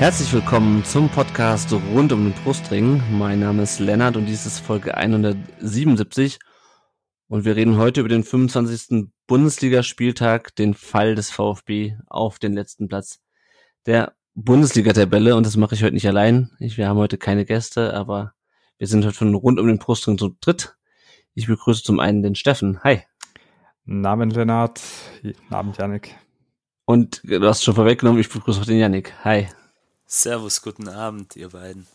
Herzlich willkommen zum Podcast rund um den Brustring. Mein Name ist Lennart und dies ist Folge 177. Und wir reden heute über den 25. Bundesligaspieltag, den Fall des VfB auf den letzten Platz der Bundesliga-Tabelle. Und das mache ich heute nicht allein. Ich, wir haben heute keine Gäste, aber wir sind heute von rund um den Brustring zu dritt. Ich begrüße zum einen den Steffen. Hi. Namen Lennart. Namen Janik. Und du hast schon vorweggenommen, ich begrüße auch den Janik. Hi. Servus, guten Abend, ihr beiden.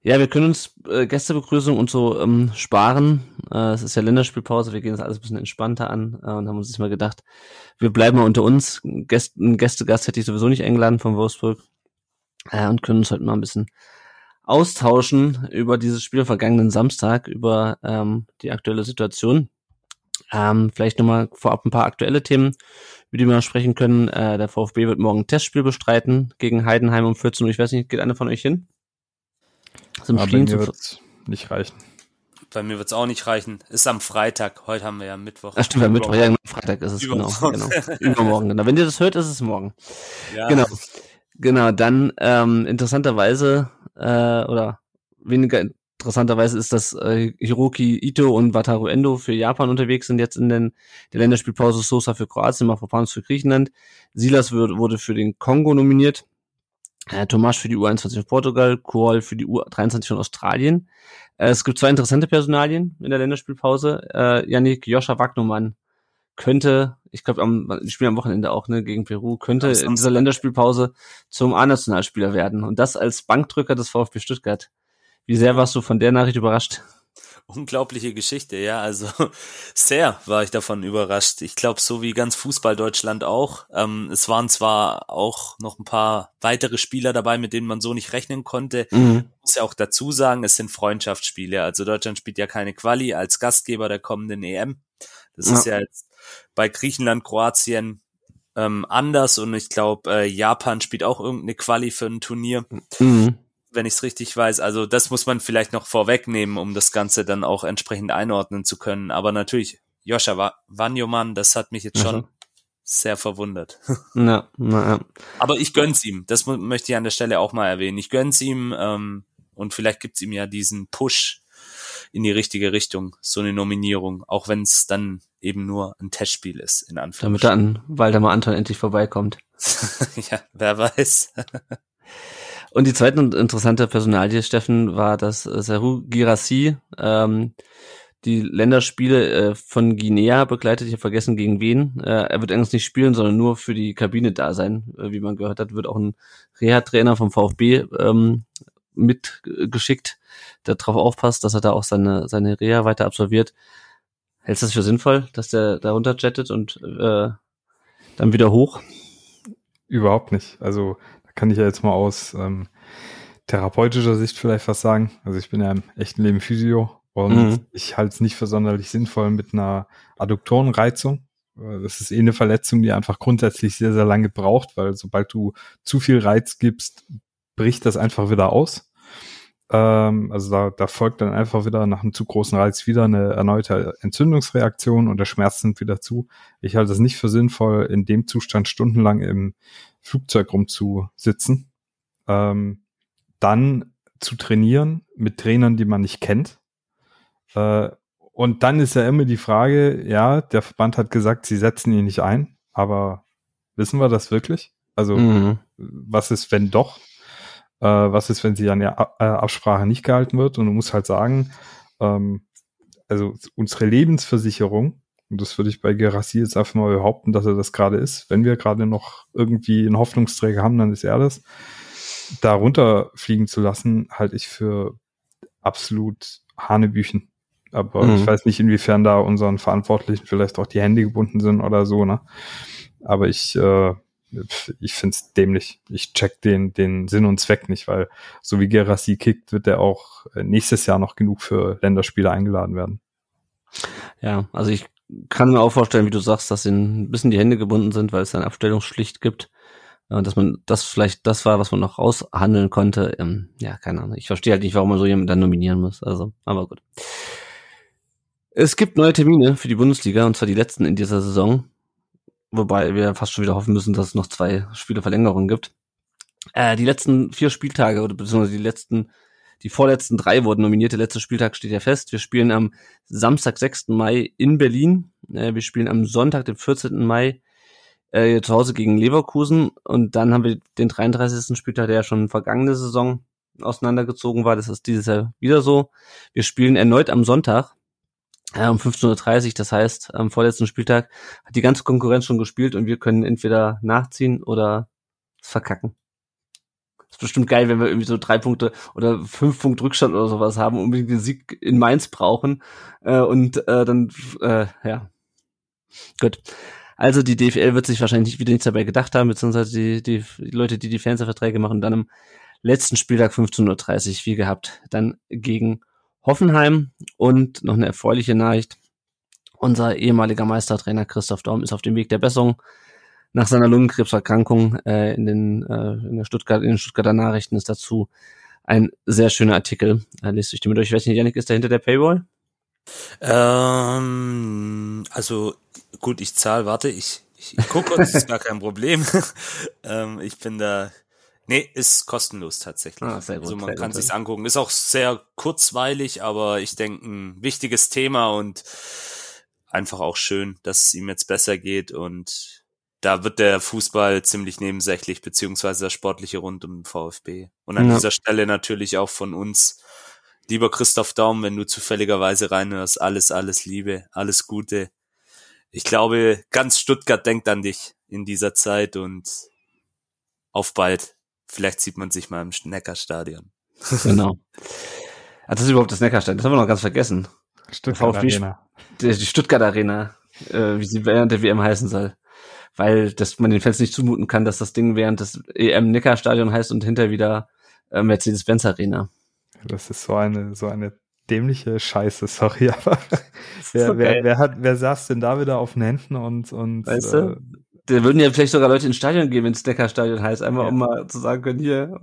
Ja, wir können uns äh, Gästebegrüßung und so ähm, sparen. Äh, es ist ja Länderspielpause, wir gehen das alles ein bisschen entspannter an äh, und haben uns jetzt mal gedacht, wir bleiben mal unter uns. Gäste, einen Gästegast hätte ich sowieso nicht eingeladen von Wolfsburg äh, und können uns heute mal ein bisschen austauschen über dieses Spiel vergangenen Samstag, über ähm, die aktuelle Situation. Ähm, vielleicht nochmal vorab ein paar aktuelle Themen über die wir sprechen können. Äh, der VfB wird morgen ein Testspiel bestreiten gegen Heidenheim um 14 Uhr. Ich weiß nicht, geht einer von euch hin? Zum Aber Spielen mir wird's nicht reichen. Bei mir wird's auch nicht reichen. Ist am Freitag. Heute haben wir ja Mittwoch. Ach stimmt, ja, Mittwoch. Ja, Freitag ist es genau. genau. Übermorgen. Genau. Wenn ihr das hört, ist es morgen. Ja. Genau. Genau. Dann ähm, interessanterweise äh, oder weniger Interessanterweise ist, dass äh, Hiroki Ito und Wataru Endo für Japan unterwegs sind, jetzt in den, der Länderspielpause Sosa für Kroatien, Mafropanos für Griechenland. Silas wird, wurde für den Kongo nominiert, äh, Tomasch für die U21 von Portugal, Kohl für die U23 von Australien. Äh, es gibt zwei interessante Personalien in der Länderspielpause. Äh, Yannick Joscha Wagnumann könnte, ich glaube, am, die spielen am Wochenende auch, ne, gegen Peru, könnte in dieser Länderspielpause zum A-Nationalspieler werden. Und das als Bankdrücker des VfB Stuttgart. Wie sehr warst du von der Nachricht überrascht? Unglaubliche Geschichte, ja. Also sehr war ich davon überrascht. Ich glaube, so wie ganz Fußball Deutschland auch. Ähm, es waren zwar auch noch ein paar weitere Spieler dabei, mit denen man so nicht rechnen konnte. Mhm. Muss ja auch dazu sagen, es sind Freundschaftsspiele. Also Deutschland spielt ja keine Quali als Gastgeber der kommenden EM. Das ja. ist ja jetzt bei Griechenland, Kroatien ähm, anders und ich glaube, äh, Japan spielt auch irgendeine Quali für ein Turnier. Mhm wenn ich es richtig weiß. Also das muss man vielleicht noch vorwegnehmen, um das Ganze dann auch entsprechend einordnen zu können. Aber natürlich, Joscha Wanjoman, das hat mich jetzt schon mhm. sehr verwundert. Ja, na, ja. Aber ich gönn's ihm. Das möchte ich an der Stelle auch mal erwähnen. Ich gönn's ihm ähm, und vielleicht gibt's ihm ja diesen Push in die richtige Richtung, so eine Nominierung, auch wenn es dann eben nur ein Testspiel ist, in Anführungszeichen. Damit dann Waldemar Anton endlich vorbeikommt. ja, wer weiß. Und die zweite interessante Personalie, Steffen, war, dass äh, Seru Girassi ähm, die Länderspiele äh, von Guinea begleitet. Ich habe vergessen, gegen wen. Äh, er wird eigentlich nicht spielen, sondern nur für die Kabine da sein. Äh, wie man gehört hat, wird auch ein Reha-Trainer vom VfB ähm, mitgeschickt, der darauf aufpasst, dass er da auch seine, seine Reha weiter absolviert. Hältst du das für sinnvoll, dass der da runterjettet und äh, dann wieder hoch? Überhaupt nicht. Also kann ich ja jetzt mal aus ähm, therapeutischer Sicht vielleicht was sagen. Also ich bin ja im echten Leben Physio und mhm. ich halte es nicht für sonderlich sinnvoll mit einer Adduktorenreizung. Das ist eh eine Verletzung, die einfach grundsätzlich sehr, sehr lange braucht, weil sobald du zu viel Reiz gibst, bricht das einfach wieder aus. Ähm, also da, da folgt dann einfach wieder nach einem zu großen Reiz wieder eine erneute Entzündungsreaktion und der Schmerz nimmt wieder zu. Ich halte es nicht für sinnvoll, in dem Zustand stundenlang im Flugzeug rumzusitzen. Ähm, dann zu trainieren mit Trainern, die man nicht kennt. Äh, und dann ist ja immer die Frage, ja, der Verband hat gesagt, sie setzen ihn nicht ein, aber wissen wir das wirklich? Also, mhm. was ist, wenn doch? Äh, was ist, wenn sie an der äh, Absprache nicht gehalten wird? Und du musst halt sagen, ähm, also unsere Lebensversicherung, und das würde ich bei Gerassi jetzt einfach mal behaupten, dass er das gerade ist. Wenn wir gerade noch irgendwie einen Hoffnungsträger haben, dann ist er das. Da runterfliegen zu lassen, halte ich für absolut Hanebüchen. Aber mhm. ich weiß nicht, inwiefern da unseren Verantwortlichen vielleicht auch die Hände gebunden sind oder so, ne? Aber ich äh, ich finde es dämlich. Ich check den, den Sinn und Zweck nicht, weil so wie Gerassi kickt, wird er auch äh, nächstes Jahr noch genug für Länderspiele eingeladen werden. Ja, also ich kann mir auch vorstellen, wie du sagst, dass ihnen ein bisschen die Hände gebunden sind, weil es eine Abstellungsschlicht gibt. Und dass man das vielleicht das war, was man noch raushandeln konnte. Ähm, ja, keine Ahnung. Ich verstehe halt nicht, warum man so jemanden dann nominieren muss. Also, aber gut. Es gibt neue Termine für die Bundesliga, und zwar die letzten in dieser Saison. Wobei wir fast schon wieder hoffen müssen, dass es noch zwei Spieleverlängerungen gibt. Äh, die letzten vier Spieltage oder beziehungsweise die letzten, die vorletzten drei wurden nominiert. Der letzte Spieltag steht ja fest. Wir spielen am Samstag, 6. Mai in Berlin. Äh, wir spielen am Sonntag, den 14. Mai äh, zu Hause gegen Leverkusen und dann haben wir den 33. Spieltag, der ja schon vergangene Saison auseinandergezogen war. Das ist dieses Jahr wieder so. Wir spielen erneut am Sonntag äh, um 15.30 Uhr. Das heißt, am vorletzten Spieltag hat die ganze Konkurrenz schon gespielt und wir können entweder nachziehen oder verkacken. Ist bestimmt geil, wenn wir irgendwie so drei Punkte oder fünf Punkte Rückstand oder sowas haben, unbedingt den Sieg in Mainz brauchen äh, und äh, dann, äh, ja, gut. Also die DFL wird sich wahrscheinlich wieder nichts dabei gedacht haben, beziehungsweise die, die, die Leute, die die Fernsehverträge machen, dann am letzten Spieltag 15.30 Uhr, wie gehabt, dann gegen Hoffenheim. Und noch eine erfreuliche Nachricht. Unser ehemaliger Meistertrainer Christoph Daum ist auf dem Weg der Besserung. Nach seiner Lungenkrebserkrankung äh, in, den, äh, in, der Stuttgart, in den Stuttgarter Nachrichten ist dazu ein sehr schöner Artikel. Äh, lest euch den mit durch. Ich weiß nicht, Janik, ist der hinter der Paywall? Ähm, also gut, ich zahle, warte, ich, ich, ich gucke das ist gar kein Problem. ähm, ich bin da. Nee, ist kostenlos tatsächlich. Ah, sehr gut, also man kann sich's angucken. Ist auch sehr kurzweilig, aber ich denke ein wichtiges Thema und einfach auch schön, dass es ihm jetzt besser geht und da wird der Fußball ziemlich nebensächlich, beziehungsweise der sportliche rund um den VfB. Und an ja. dieser Stelle natürlich auch von uns Lieber Christoph Daum, wenn du zufälligerweise reinhörst, alles, alles Liebe, alles Gute. Ich glaube, ganz Stuttgart denkt an dich in dieser Zeit und auf bald. Vielleicht sieht man sich mal im Neckarstadion. Genau. Ah, das ist überhaupt das Neckarstadion. Das haben wir noch ganz vergessen. Stuttgart VfB, Arena. Die, die Stuttgart Arena, äh, wie sie während der WM heißen soll. Weil dass man den Fans nicht zumuten kann, dass das Ding während des EM Neckarstadion heißt und hinter wieder äh, Mercedes-Benz Arena. Das ist so eine, so eine dämliche Scheiße, sorry, aber wer, so wer, wer, hat, wer saß denn da wieder auf den Händen und, und weißt du? Äh, da würden ja vielleicht sogar Leute ins Stadion gehen, wenn es Neckarstadion heißt, einmal ja. um mal zu sagen können, hier,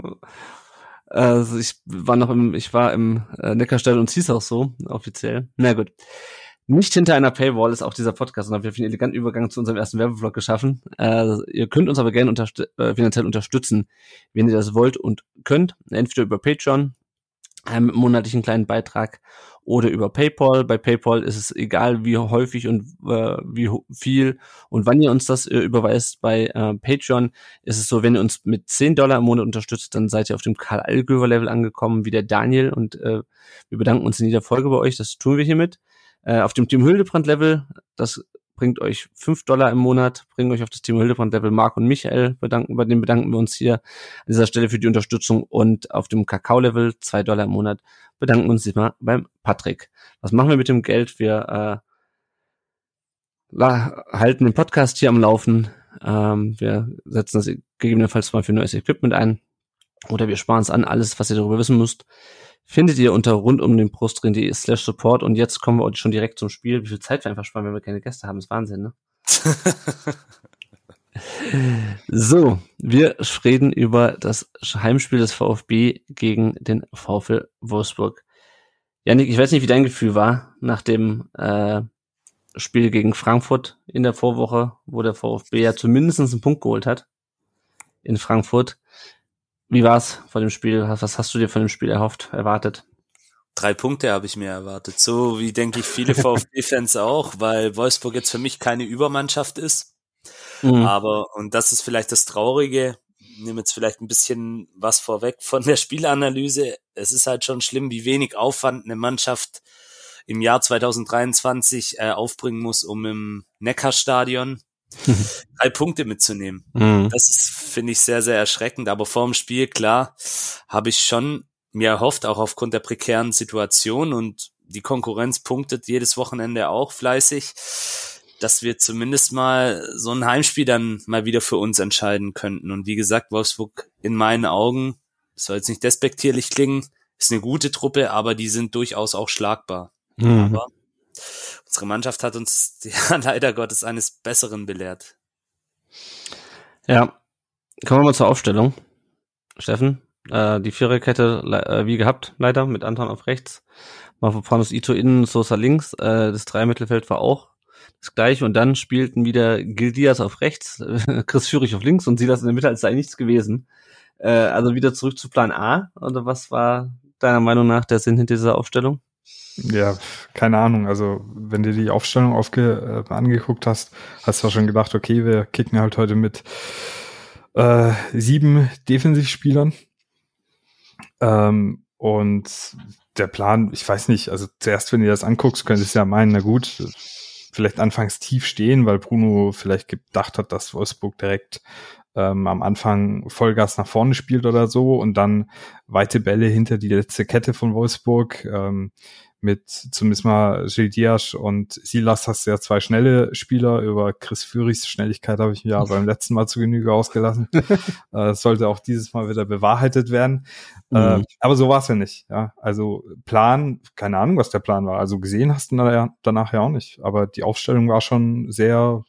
also ich war noch im, ich war im äh, Neckarstadion und hieß auch so, offiziell. Na gut. Nicht hinter einer Paywall ist auch dieser Podcast und wir haben einen eleganten Übergang zu unserem ersten Werbevlog geschaffen. Äh, ihr könnt uns aber gerne unterst äh, finanziell unterstützen, wenn ihr das wollt und könnt. Entweder über Patreon, ähm, monatlichen kleinen Beitrag oder über PayPal. Bei PayPal ist es egal, wie häufig und äh, wie viel und wann ihr uns das äh, überweist. Bei äh, Patreon ist es so, wenn ihr uns mit 10 Dollar im Monat unterstützt, dann seid ihr auf dem Karl Allgöver Level angekommen, wie der Daniel und äh, wir bedanken uns in jeder Folge bei euch. Das tun wir hiermit. Äh, auf dem Team Hildebrand Level, das bringt euch fünf Dollar im Monat, bringt euch auf das Team Hildebrand Level Mark und Michael, bedanken, bei denen bedanken wir uns hier an dieser Stelle für die Unterstützung und auf dem Kakao Level zwei Dollar im Monat bedanken uns immer beim Patrick. Was machen wir mit dem Geld? Wir äh, halten den Podcast hier am Laufen. Ähm, wir setzen das gegebenenfalls mal für neues Equipment ein oder wir sparen es an. Alles, was ihr darüber wissen müsst, findet ihr unter rund um den Brustring.de slash support. Und jetzt kommen wir schon direkt zum Spiel. Wie viel Zeit wir einfach sparen, wenn wir keine Gäste haben, ist Wahnsinn, ne? so, wir reden über das Heimspiel des VfB gegen den VfL Wolfsburg. Janik, ich weiß nicht, wie dein Gefühl war nach dem äh, Spiel gegen Frankfurt in der Vorwoche, wo der VfB ja zumindest einen Punkt geholt hat in Frankfurt. Wie war's vor dem Spiel? Was hast du dir von dem Spiel erhofft, erwartet? Drei Punkte habe ich mir erwartet. So wie denke ich viele VfB-Fans auch, weil Wolfsburg jetzt für mich keine Übermannschaft ist. Mhm. Aber, und das ist vielleicht das Traurige, nehme jetzt vielleicht ein bisschen was vorweg von der Spielanalyse. Es ist halt schon schlimm, wie wenig Aufwand eine Mannschaft im Jahr 2023 äh, aufbringen muss, um im Neckarstadion drei Punkte mitzunehmen. Mhm. Das ist, finde ich, sehr, sehr erschreckend. Aber vor dem Spiel, klar, habe ich schon mir erhofft, auch aufgrund der prekären Situation und die Konkurrenz punktet jedes Wochenende auch fleißig, dass wir zumindest mal so ein Heimspiel dann mal wieder für uns entscheiden könnten. Und wie gesagt, Wolfsburg in meinen Augen, soll jetzt nicht despektierlich klingen, ist eine gute Truppe, aber die sind durchaus auch schlagbar. Mhm. Aber unsere Mannschaft hat uns ja, leider Gottes eines Besseren belehrt. Ja, kommen wir mal zur Aufstellung. Steffen, äh, die Viererkette äh, wie gehabt, leider, mit Anton auf rechts, Mavropanos Ito innen, Sosa links, äh, das Dreimittelfeld war auch das gleiche und dann spielten wieder Gildias auf rechts, Chris Führig auf links und Silas in der Mitte, als sei nichts gewesen. Äh, also wieder zurück zu Plan A, oder was war deiner Meinung nach der Sinn hinter dieser Aufstellung? Ja, keine Ahnung. Also, wenn du die Aufstellung aufge äh, angeguckt hast, hast du schon gedacht, okay, wir kicken halt heute mit äh, sieben Defensivspielern. Ähm, und der Plan, ich weiß nicht, also zuerst, wenn du das anguckst, könntest du ja meinen, na gut, vielleicht anfangs tief stehen, weil Bruno vielleicht gedacht hat, dass Wolfsburg direkt ähm, am Anfang Vollgas nach vorne spielt oder so und dann weite Bälle hinter die letzte Kette von Wolfsburg. Ähm, mit zumindest mal Gilles Diaz und Silas hast du ja zwei schnelle Spieler. Über Chris Führichs Schnelligkeit habe ich mir ja beim letzten Mal zu Genüge ausgelassen. Äh, das sollte auch dieses Mal wieder bewahrheitet werden. Mhm. Äh, aber so war es ja nicht. Ja, also Plan, keine Ahnung, was der Plan war. Also gesehen hast du danach ja auch nicht. Aber die Aufstellung war schon sehr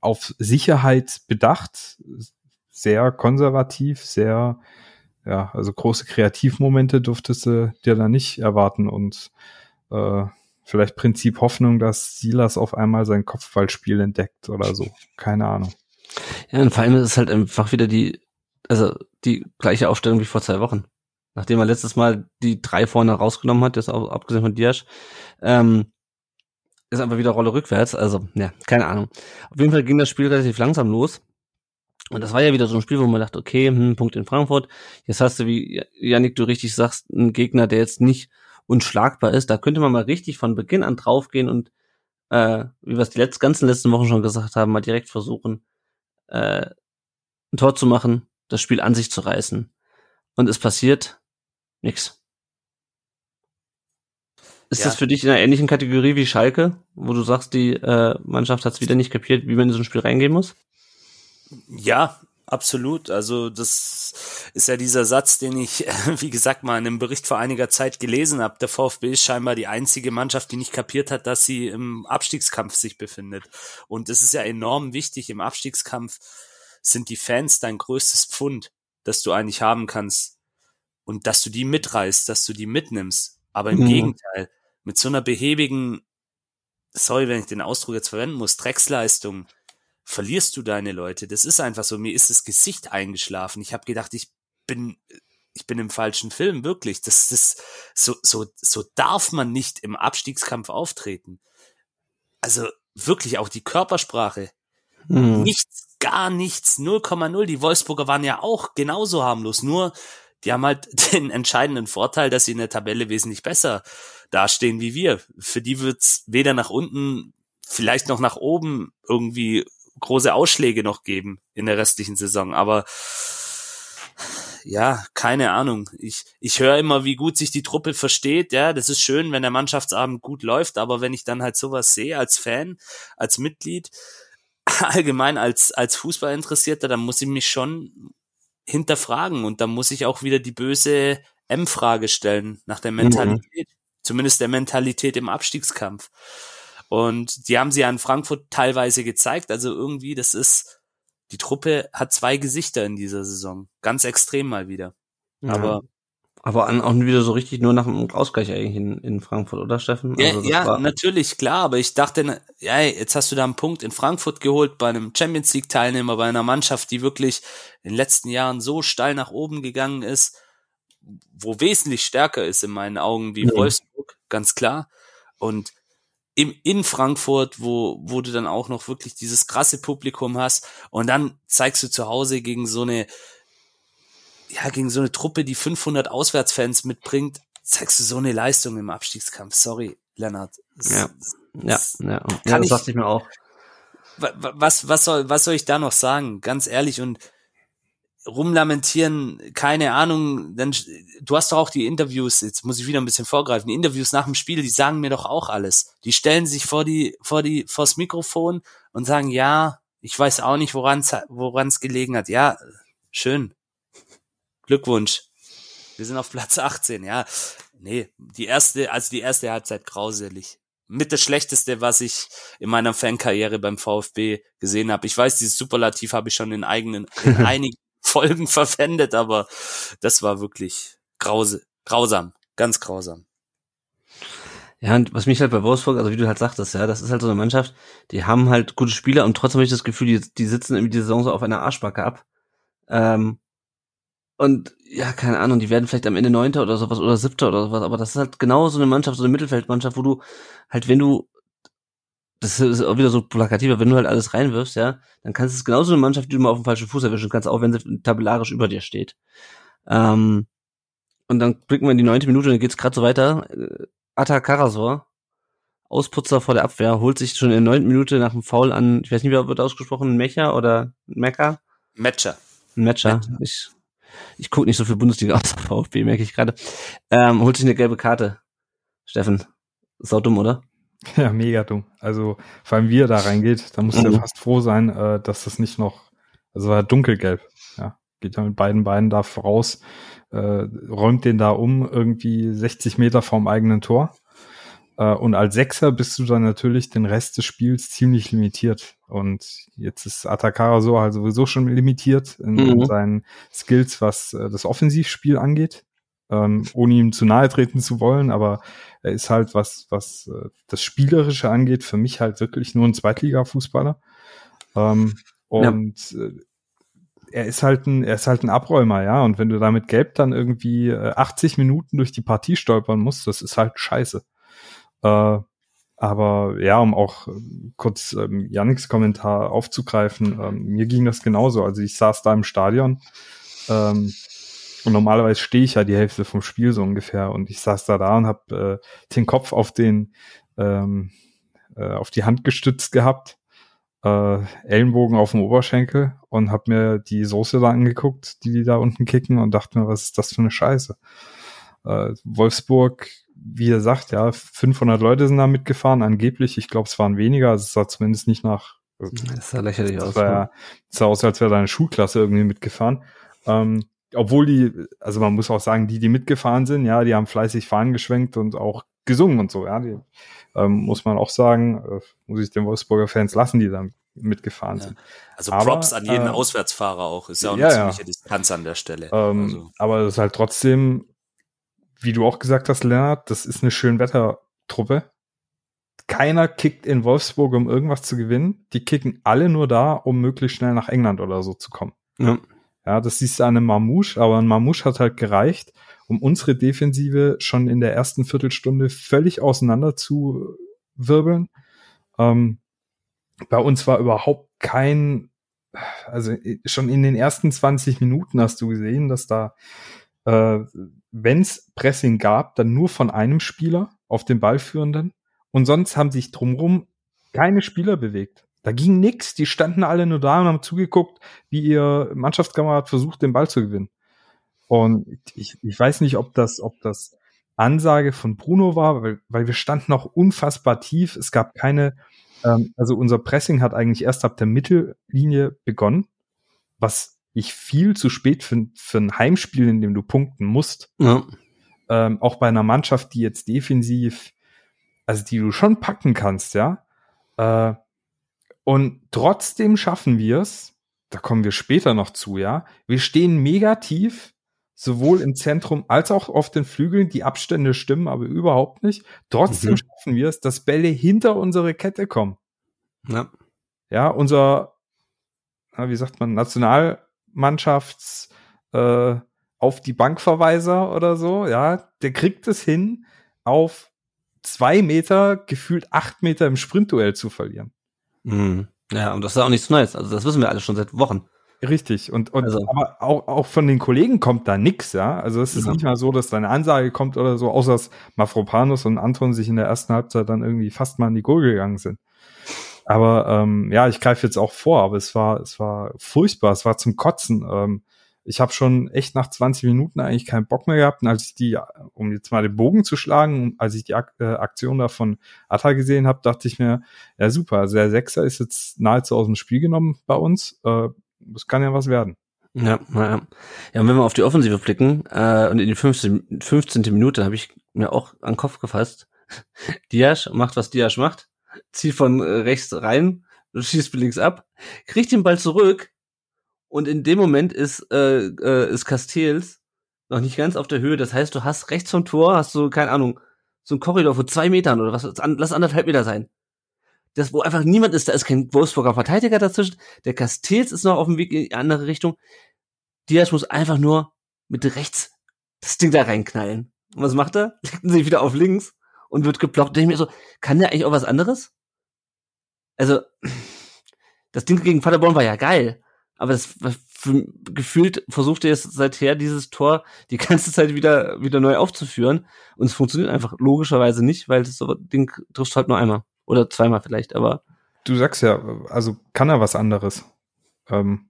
auf Sicherheit bedacht, sehr konservativ, sehr ja, also große Kreativmomente durftest du dir da nicht erwarten und äh, vielleicht Prinzip Hoffnung, dass Silas auf einmal sein Kopfballspiel entdeckt oder so. Keine Ahnung. Ja, und vor allem ist es halt einfach wieder die, also die gleiche Aufstellung wie vor zwei Wochen. Nachdem er letztes Mal die drei vorne rausgenommen hat, das auch abgesehen von Diasch, ähm, ist einfach wieder Rolle rückwärts. Also, ja, keine Ahnung. Auf jeden Fall ging das Spiel relativ langsam los. Und das war ja wieder so ein Spiel, wo man dachte, okay, hm, Punkt in Frankfurt. Jetzt hast du, wie Janik, du richtig sagst, einen Gegner, der jetzt nicht unschlagbar ist. Da könnte man mal richtig von Beginn an draufgehen und, äh, wie wir es die letzten, ganzen letzten Wochen schon gesagt haben, mal direkt versuchen, äh, ein Tor zu machen, das Spiel an sich zu reißen. Und es passiert nix. Ist ja. das für dich in einer ähnlichen Kategorie wie Schalke, wo du sagst, die äh, Mannschaft hat es wieder nicht kapiert, wie man in so ein Spiel reingehen muss? Ja, absolut. Also das ist ja dieser Satz, den ich, wie gesagt, mal in einem Bericht vor einiger Zeit gelesen habe. Der VfB ist scheinbar die einzige Mannschaft, die nicht kapiert hat, dass sie im Abstiegskampf sich befindet. Und es ist ja enorm wichtig. Im Abstiegskampf sind die Fans dein größtes Pfund, das du eigentlich haben kannst. Und dass du die mitreißt, dass du die mitnimmst. Aber im mhm. Gegenteil, mit so einer behäbigen, sorry, wenn ich den Ausdruck jetzt verwenden muss, Drecksleistung, verlierst du deine Leute. Das ist einfach so. Mir ist das Gesicht eingeschlafen. Ich habe gedacht, ich bin ich bin im falschen Film, wirklich. Das, das, so, so, so darf man nicht im Abstiegskampf auftreten. Also wirklich auch die Körpersprache. Hm. Nichts, gar nichts, 0,0. Die Wolfsburger waren ja auch genauso harmlos. Nur, die haben halt den entscheidenden Vorteil, dass sie in der Tabelle wesentlich besser dastehen wie wir. Für die wird's weder nach unten, vielleicht noch nach oben irgendwie große Ausschläge noch geben in der restlichen Saison. Aber ja, keine Ahnung. Ich, ich höre immer, wie gut sich die Truppe versteht. Ja, das ist schön, wenn der Mannschaftsabend gut läuft. Aber wenn ich dann halt sowas sehe als Fan, als Mitglied, allgemein als, als Fußballinteressierter, dann muss ich mich schon hinterfragen. Und dann muss ich auch wieder die böse M-Frage stellen nach der mhm. Mentalität. Mhm. Zumindest der Mentalität im Abstiegskampf. Und die haben sie ja in Frankfurt teilweise gezeigt. Also irgendwie, das ist, die Truppe hat zwei Gesichter in dieser Saison. Ganz extrem mal wieder. Ja. Aber aber an, auch wieder so richtig nur nach dem Ausgleich eigentlich in, in Frankfurt, oder Steffen? Also ja, ja natürlich, klar, aber ich dachte, ja, jetzt hast du da einen Punkt in Frankfurt geholt bei einem Champions League Teilnehmer, bei einer Mannschaft, die wirklich in den letzten Jahren so steil nach oben gegangen ist, wo wesentlich stärker ist in meinen Augen wie ja. Wolfsburg, ganz klar. Und im, in Frankfurt, wo, wo du dann auch noch wirklich dieses krasse Publikum hast und dann zeigst du zu Hause gegen so eine, ja, gegen so eine Truppe, die 500 Auswärtsfans mitbringt, zeigst du so eine Leistung im Abstiegskampf. Sorry, Lennart. Das, ja. ja, ja, ja, das ich, dachte ich mir auch. Was, was soll, was soll ich da noch sagen? Ganz ehrlich und rumlamentieren, keine Ahnung, dann du hast doch auch die Interviews, jetzt muss ich wieder ein bisschen vorgreifen, die Interviews nach dem Spiel, die sagen mir doch auch alles. Die stellen sich vor die vor die vors Mikrofon und sagen, ja, ich weiß auch nicht, woran woran es gelegen hat. Ja, schön. Glückwunsch. Wir sind auf Platz 18, ja. Nee, die erste, also die erste Halbzeit grauselig. Mit das Schlechteste, was ich in meiner Fankarriere beim VfB gesehen habe. Ich weiß, dieses Superlativ habe ich schon in eigenen, in einigen Folgen verwendet, aber das war wirklich grause, grausam, ganz grausam. Ja, und was mich halt bei Wolfsburg, also wie du halt sagtest, ja, das ist halt so eine Mannschaft, die haben halt gute Spieler und trotzdem habe ich das Gefühl, die, die sitzen irgendwie die Saison so auf einer Arschbacke ab. Ähm, und ja, keine Ahnung, die werden vielleicht am Ende Neunter oder sowas oder Siebter oder sowas, aber das ist halt genau so eine Mannschaft, so eine Mittelfeldmannschaft, wo du halt, wenn du das ist auch wieder so plakativer, wenn du halt alles reinwirfst, ja, dann kannst du es genauso eine Mannschaft, die du mal auf dem falschen Fuß erwischen kannst, auch wenn sie tabellarisch über dir steht. Ähm, und dann blicken wir in die neunte Minute und dann geht's gerade so weiter. Äh, Atta Karasor, Ausputzer vor der Abwehr, holt sich schon in der neunten Minute nach dem Foul an, ich weiß nicht, wie wird ausgesprochen, Mecha oder Mecha? Matcher. Ein Matcher. Ich, ich gucke nicht so viel Bundesliga aus VfB, merke ich gerade. Ähm, holt sich eine gelbe Karte. Steffen, sau dumm, oder? Ja, mega dumm. Also vor allem wie er da reingeht, da muss mhm. er fast froh sein, äh, dass das nicht noch, also war dunkelgelb. Ja, geht ja mit beiden Beinen da voraus, äh, räumt den da um, irgendwie 60 Meter vorm eigenen Tor. Äh, und als Sechser bist du dann natürlich den Rest des Spiels ziemlich limitiert. Und jetzt ist Atakara so halt sowieso schon limitiert in, mhm. in seinen Skills, was äh, das Offensivspiel angeht ähm, ohne ihm zu nahe treten zu wollen, aber er ist halt, was, was äh, das Spielerische angeht, für mich halt wirklich nur ein Zweitliga-Fußballer. Ähm, und ja. er ist halt ein, er ist halt ein Abräumer, ja. Und wenn du da mit Gelb dann irgendwie äh, 80 Minuten durch die Partie stolpern musst, das ist halt scheiße. Äh, aber ja, um auch äh, kurz ähm, Yannicks Kommentar aufzugreifen, ähm, mir ging das genauso. Also ich saß da im Stadion ähm, und normalerweise stehe ich ja die Hälfte vom Spiel so ungefähr. Und ich saß da da und habe äh, den Kopf auf den ähm, äh, auf die Hand gestützt gehabt, äh, Ellenbogen auf dem Oberschenkel und habe mir die Soße da angeguckt, die die da unten kicken und dachte mir, was ist das für eine Scheiße? Äh, Wolfsburg, wie er sagt, ja, 500 Leute sind da mitgefahren, angeblich. Ich glaube, es waren weniger. Also es sah zumindest nicht nach. Das sah lächerlich das aus. War, ja, sah aus, als wäre da eine Schulklasse irgendwie mitgefahren. Ähm, obwohl die, also man muss auch sagen, die, die mitgefahren sind, ja, die haben fleißig Fahnen geschwenkt und auch gesungen und so, ja, die, ähm, muss man auch sagen, äh, muss ich den Wolfsburger Fans lassen, die dann mitgefahren ja. sind. Also Props aber, an jeden äh, Auswärtsfahrer auch, ist ja auch eine ja, ziemliche ja. Distanz an der Stelle. Ähm, also. Aber das ist halt trotzdem, wie du auch gesagt hast, Lennart, das ist eine Schönwettertruppe. Keiner kickt in Wolfsburg, um irgendwas zu gewinnen. Die kicken alle nur da, um möglichst schnell nach England oder so zu kommen. Ja. Ja, das siehst du an einem Mamouche, aber ein Mamouche hat halt gereicht, um unsere Defensive schon in der ersten Viertelstunde völlig auseinander zu wirbeln. Ähm, bei uns war überhaupt kein, also schon in den ersten 20 Minuten hast du gesehen, dass da, äh, wenn es Pressing gab, dann nur von einem Spieler auf den Ballführenden und sonst haben sich drumrum keine Spieler bewegt. Da ging nix. Die standen alle nur da und haben zugeguckt, wie ihr Mannschaftskamerad versucht, den Ball zu gewinnen. Und ich, ich weiß nicht, ob das, ob das Ansage von Bruno war, weil, weil wir standen auch unfassbar tief. Es gab keine, ähm, also unser Pressing hat eigentlich erst ab der Mittellinie begonnen, was ich viel zu spät für, für ein Heimspiel, in dem du punkten musst. Ja. Ähm, auch bei einer Mannschaft, die jetzt defensiv, also die du schon packen kannst, ja. Äh, und trotzdem schaffen wir es, da kommen wir später noch zu, ja. Wir stehen mega tief, sowohl im Zentrum als auch auf den Flügeln. Die Abstände stimmen aber überhaupt nicht. Trotzdem mhm. schaffen wir es, dass Bälle hinter unsere Kette kommen. Ja. Ja, unser, wie sagt man, Nationalmannschafts äh, auf die Bankverweiser oder so, ja, der kriegt es hin, auf zwei Meter, gefühlt acht Meter im Sprintduell zu verlieren. Mhm. Ja, und das ist auch nichts Neues. Also das wissen wir alle schon seit Wochen. Richtig. Und, und also. aber auch, auch von den Kollegen kommt da nix, ja. Also es ist ja. nicht mal so, dass da eine Ansage kommt oder so, außer dass Mafropanus und Anton sich in der ersten Halbzeit dann irgendwie fast mal in die Goal gegangen sind. Aber ähm, ja, ich greife jetzt auch vor, aber es war, es war furchtbar, es war zum Kotzen. Ähm, ich habe schon echt nach 20 Minuten eigentlich keinen Bock mehr gehabt. Und als ich die, um jetzt mal den Bogen zu schlagen, als ich die äh, Aktion da von Atta gesehen habe, dachte ich mir, ja super, also der Sechser ist jetzt nahezu aus dem Spiel genommen bei uns. Äh, das kann ja was werden. Ja, naja. Ja, und wenn wir auf die Offensive blicken, äh, und in die 15, 15. Minute habe ich mir auch an den Kopf gefasst. Diasch macht, was Diasch macht, zieht von äh, rechts rein, schießt links ab, kriegt den Ball zurück, und in dem Moment ist, äh, äh, ist Castells noch nicht ganz auf der Höhe. Das heißt, du hast rechts vom Tor, hast du, keine Ahnung, so ein Korridor von zwei Metern oder was, lass anderthalb Meter sein. Das, wo einfach niemand ist, da ist kein Wolfsburger Verteidiger dazwischen. Der Castells ist noch auf dem Weg in die andere Richtung. Diaz muss einfach nur mit rechts das Ding da reinknallen. Und was macht er? Legt ihn sich wieder auf links und wird geblockt. Und ich mir so, kann der eigentlich auch was anderes? Also, das Ding gegen Paderborn war ja geil aber das gefühlt versucht er jetzt seither dieses Tor die ganze Zeit wieder wieder neu aufzuführen und es funktioniert einfach logischerweise nicht, weil das Ding triffst halt nur einmal oder zweimal vielleicht, aber du sagst ja, also kann er was anderes? Ähm,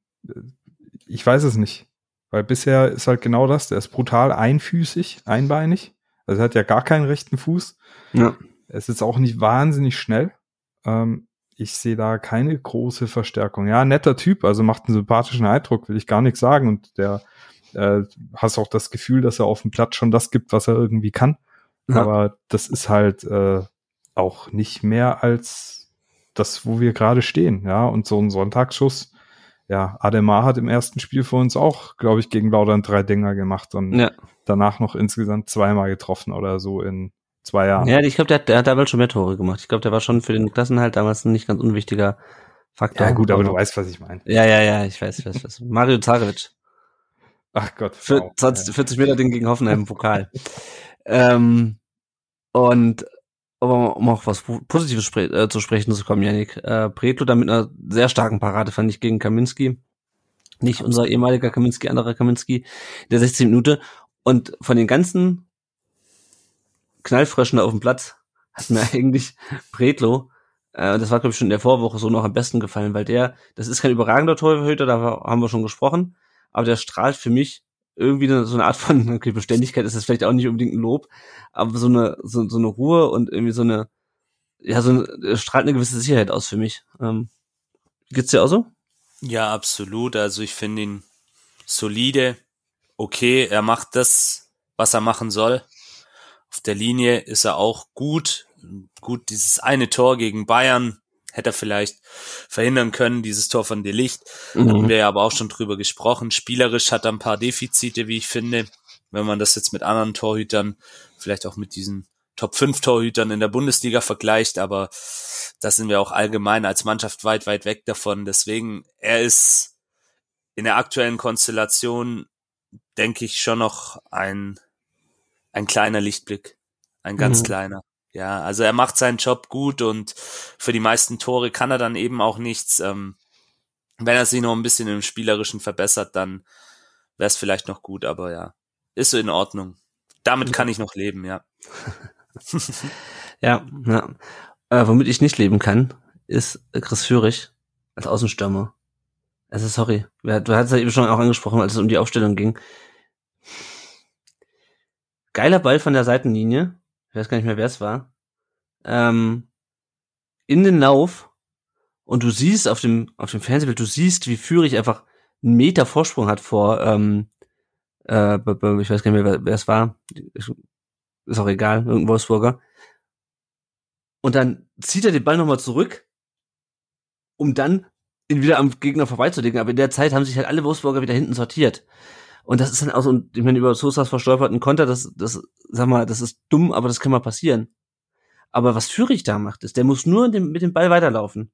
ich weiß es nicht, weil bisher ist halt genau das, der ist brutal einfüßig, einbeinig, also er hat ja gar keinen rechten Fuß. Ja. Er ist auch nicht wahnsinnig schnell. Ähm, ich sehe da keine große Verstärkung. Ja, netter Typ, also macht einen sympathischen Eindruck, will ich gar nichts sagen. Und der äh, hast auch das Gefühl, dass er auf dem Platz schon das gibt, was er irgendwie kann. Ja. Aber das ist halt äh, auch nicht mehr als das, wo wir gerade stehen. Ja, und so ein Sonntagsschuss. Ja, Ademar hat im ersten Spiel für uns auch, glaube ich, gegen Laudern drei Dinger gemacht und ja. Danach noch insgesamt zweimal getroffen oder so in zwei Jahren. Ja, ich glaube, der, der hat damals schon mehr Tore gemacht. Ich glaube, der war schon für den Klassenhalt damals ein nicht ganz unwichtiger Faktor. Ja, gut, aber du weißt, was ich meine. Ja, ja, ja, ich weiß, ich weiß, was. Mario Zarevic. Ach Gott. Für wow. 20, 40 Meter Ding gegen Hoffenheim im Pokal. ähm, und aber um auch was Positives äh, zu sprechen zu kommen, Janik. Äh, Pretlo da mit einer sehr starken Parade, fand ich, gegen Kaminski. Nicht unser ehemaliger Kaminski, anderer Kaminski, der 16 Minute. Und von den ganzen Knallfröschen auf dem Platz hat mir eigentlich Bredlo, äh, das war glaube ich schon in der Vorwoche so noch am besten gefallen, weil der, das ist kein überragender Torhüter, da haben wir schon gesprochen, aber der strahlt für mich irgendwie so eine Art von okay, Beständigkeit ist das vielleicht auch nicht unbedingt ein Lob, aber so eine so, so eine Ruhe und irgendwie so eine ja so eine, strahlt eine gewisse Sicherheit aus für mich. Ähm, geht's dir auch so? Ja, absolut. Also ich finde ihn solide, okay, er macht das, was er machen soll. Auf der Linie ist er auch gut. Gut, dieses eine Tor gegen Bayern hätte er vielleicht verhindern können, dieses Tor von Delicht. Mhm. Haben wir ja aber auch schon drüber gesprochen. Spielerisch hat er ein paar Defizite, wie ich finde. Wenn man das jetzt mit anderen Torhütern, vielleicht auch mit diesen Top 5 Torhütern in der Bundesliga vergleicht, aber da sind wir auch allgemein als Mannschaft weit, weit weg davon. Deswegen, er ist in der aktuellen Konstellation, denke ich, schon noch ein ein kleiner Lichtblick. Ein ganz mhm. kleiner. Ja, also er macht seinen Job gut und für die meisten Tore kann er dann eben auch nichts. Ähm, wenn er sich noch ein bisschen im Spielerischen verbessert, dann wäre es vielleicht noch gut, aber ja, ist so in Ordnung. Damit kann ich noch leben, ja. ja, ja. Äh, womit ich nicht leben kann, ist Chris Führig als Außenstürmer. Also sorry, du hast ja eben schon auch angesprochen, als es um die Aufstellung ging geiler Ball von der Seitenlinie. Ich weiß gar nicht mehr, wer es war. Ähm, in den Lauf. Und du siehst auf dem, auf dem Fernsehbild, du siehst, wie Führig einfach einen Meter Vorsprung hat vor, ähm, äh, ich weiß gar nicht mehr, wer, es war. Ist auch egal, irgendein Wolfsburger. Und dann zieht er den Ball nochmal zurück, um dann ihn wieder am Gegner vorbeizulegen. Aber in der Zeit haben sich halt alle Wolfsburger wieder hinten sortiert. Und das ist dann auch so, ich meine, über Sosas verstolperten Konter, das, das, sag mal, das ist dumm, aber das kann mal passieren. Aber was Fürich da macht, ist, der muss nur mit dem Ball weiterlaufen,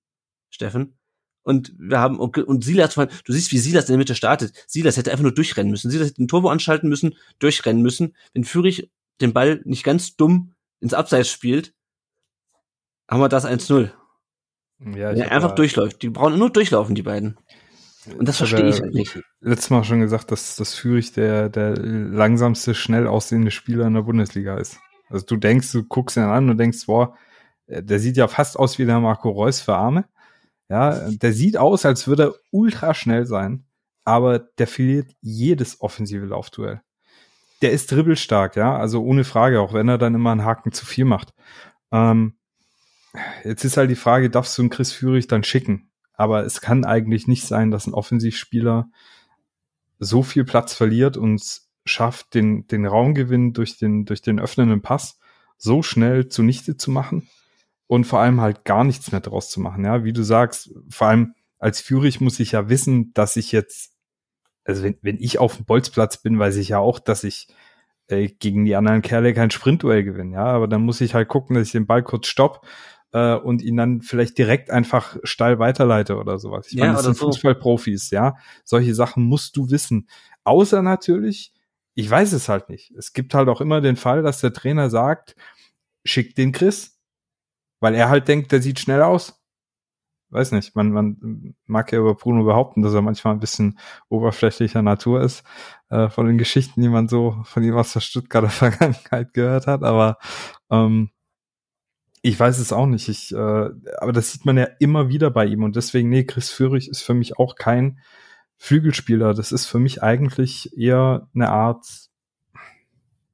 Steffen. Und wir haben, und Silas, du siehst, wie Silas in der Mitte startet. Silas hätte einfach nur durchrennen müssen. Silas hätte den Turbo anschalten müssen, durchrennen müssen. Wenn Fürich den Ball nicht ganz dumm ins Abseits spielt, haben wir das 1-0. Ja, er einfach durchläuft. Die brauchen nur durchlaufen, die beiden. Und das verstehe ich halt nicht. Letztes Mal schon gesagt, dass das Fürich der, der langsamste, schnell aussehende Spieler in der Bundesliga ist. Also du denkst, du guckst ihn an und denkst, boah, äh, der sieht ja fast aus wie der Marco Reus für Arme. Ja, der sieht aus, als würde er ultra schnell sein. aber der verliert jedes offensive Laufduell. Der ist dribbelstark, ja, also ohne Frage, auch wenn er dann immer einen Haken zu viel macht. Ähm, jetzt ist halt die Frage, darfst du einen Chris Führig dann schicken? Aber es kann eigentlich nicht sein, dass ein Offensivspieler so viel Platz verliert und schafft, den, den Raumgewinn durch den, durch den öffnenden Pass so schnell zunichte zu machen und vor allem halt gar nichts mehr draus zu machen. Ja, wie du sagst, vor allem als Führig muss ich ja wissen, dass ich jetzt, also wenn, wenn ich auf dem Bolzplatz bin, weiß ich ja auch, dass ich äh, gegen die anderen Kerle kein Sprintduell gewinne. Ja, aber dann muss ich halt gucken, dass ich den Ball kurz stopp äh, und ihn dann vielleicht direkt einfach steil weiterleite oder sowas. Ich ja, meine, das sind so. Fußballprofis, ja. Solche Sachen musst du wissen. Außer natürlich, ich weiß es halt nicht. Es gibt halt auch immer den Fall, dass der Trainer sagt, schick den Chris, weil er halt denkt, der sieht schnell aus. Weiß nicht, man, man mag ja über Bruno behaupten, dass er manchmal ein bisschen oberflächlicher Natur ist, äh, von den Geschichten, die man so von ihm aus der Stuttgarter Vergangenheit gehört hat, aber ähm, ich weiß es auch nicht. Ich, äh, aber das sieht man ja immer wieder bei ihm und deswegen, nee, Chris Führig ist für mich auch kein Flügelspieler. Das ist für mich eigentlich eher eine Art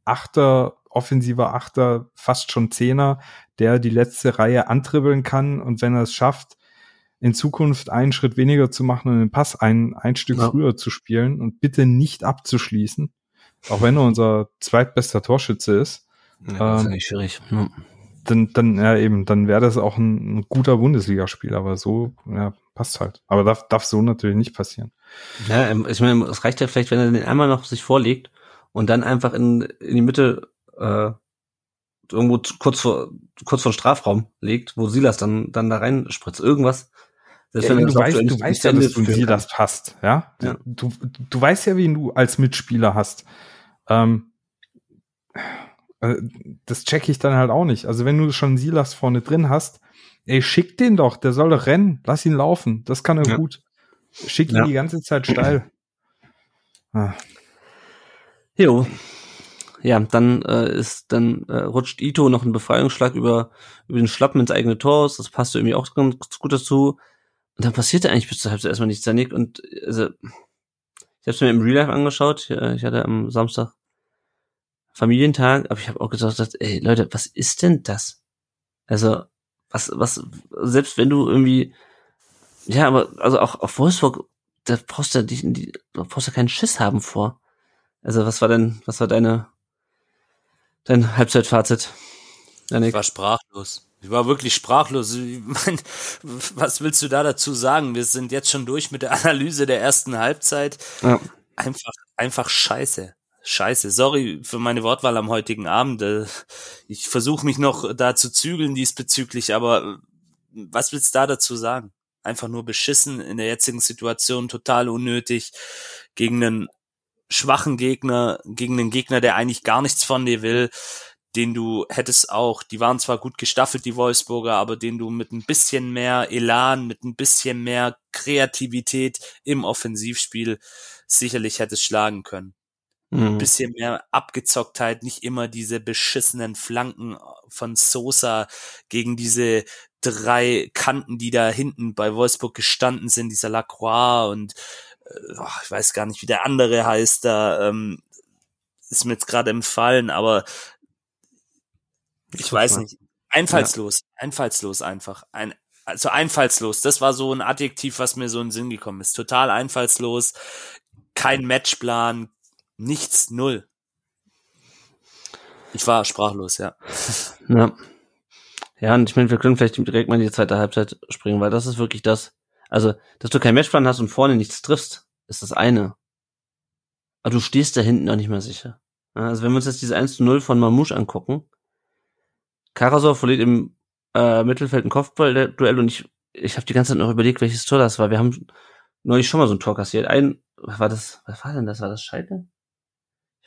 Achter, offensiver Achter, fast schon Zehner, der die letzte Reihe antribbeln kann und wenn er es schafft, in Zukunft einen Schritt weniger zu machen und den Pass ein, ein Stück ja. früher zu spielen und bitte nicht abzuschließen, auch wenn er unser zweitbester Torschütze ist. Ja, das ist ähm, nicht schwierig. Ja dann, dann, ja eben, dann wäre das auch ein, ein guter Bundesligaspiel, aber so, ja, passt halt. Aber darf, darf so natürlich nicht passieren. Ja, ähm, ich meine, es reicht ja vielleicht, wenn er den einmal noch sich vorlegt und dann einfach in, in die Mitte äh, irgendwo kurz vor kurz vor Strafraum legt, wo Silas dann dann da rein spritzt. Irgendwas. Ja, wenn du, weißt, du weißt ja, dass du Silas passt, ja? ja? Du, du weißt ja, wen du als Mitspieler hast. Ähm, äh, das check ich dann halt auch nicht. Also wenn du schon Silas vorne drin hast, ey, schick den doch, der soll doch rennen, lass ihn laufen, das kann er ja. gut. Schick ihn ja. die ganze Zeit steil. Ah. Jo. Ja, dann äh, ist dann äh, rutscht Ito noch ein Befreiungsschlag über über den Schlappen ins eigene Tor aus. Das passt irgendwie auch ganz gut dazu. Und dann passierte eigentlich bis zur Halbzeit erstmal nichts. Nick und also ich habe es mir im Real Life angeschaut. Ich hatte am Samstag Familientag, aber ich habe auch gesagt, ey Leute, was ist denn das? Also, was, was, selbst wenn du irgendwie, ja, aber also auch auf Wolfsburg, da brauchst du dich, die, da brauchst du keinen Schiss haben vor. Also, was war denn, was war deine, dein Halbzeitfazit? Janik? Ich war sprachlos. Ich war wirklich sprachlos. Ich mein, was willst du da dazu sagen? Wir sind jetzt schon durch mit der Analyse der ersten Halbzeit. Ja. Einfach, einfach scheiße. Scheiße, sorry für meine Wortwahl am heutigen Abend. Äh, ich versuche mich noch da zu zügeln diesbezüglich, aber äh, was willst du da dazu sagen? Einfach nur beschissen in der jetzigen Situation, total unnötig gegen einen schwachen Gegner, gegen einen Gegner, der eigentlich gar nichts von dir will, den du hättest auch, die waren zwar gut gestaffelt, die Wolfsburger, aber den du mit ein bisschen mehr Elan, mit ein bisschen mehr Kreativität im Offensivspiel sicherlich hättest schlagen können. Ein mhm. bisschen mehr Abgezocktheit, nicht immer diese beschissenen Flanken von Sosa gegen diese drei Kanten, die da hinten bei Wolfsburg gestanden sind, dieser Lacroix und oh, ich weiß gar nicht, wie der andere heißt da, ähm, ist mir jetzt gerade empfallen, aber ich weiß nicht. Einfallslos, ja. einfallslos einfach. Ein, also einfallslos. Das war so ein Adjektiv, was mir so in den Sinn gekommen ist. Total einfallslos, kein Matchplan, Nichts, null. Ich war sprachlos, ja. Ja. Ja, und ich meine, wir können vielleicht direkt mal in die zweite Halbzeit springen, weil das ist wirklich das. Also, dass du keinen Matchplan hast und vorne nichts triffst, ist das eine. Aber du stehst da hinten noch nicht mehr sicher. Also, wenn wir uns jetzt diese 1 zu 0 von Mamouche angucken, Karasov verliert im äh, Mittelfeld ein Kopfball-Duell und ich, ich habe die ganze Zeit noch überlegt, welches Tor das war. Wir haben neulich schon mal so ein Tor kassiert. Ein, was war das? Was war denn das? War das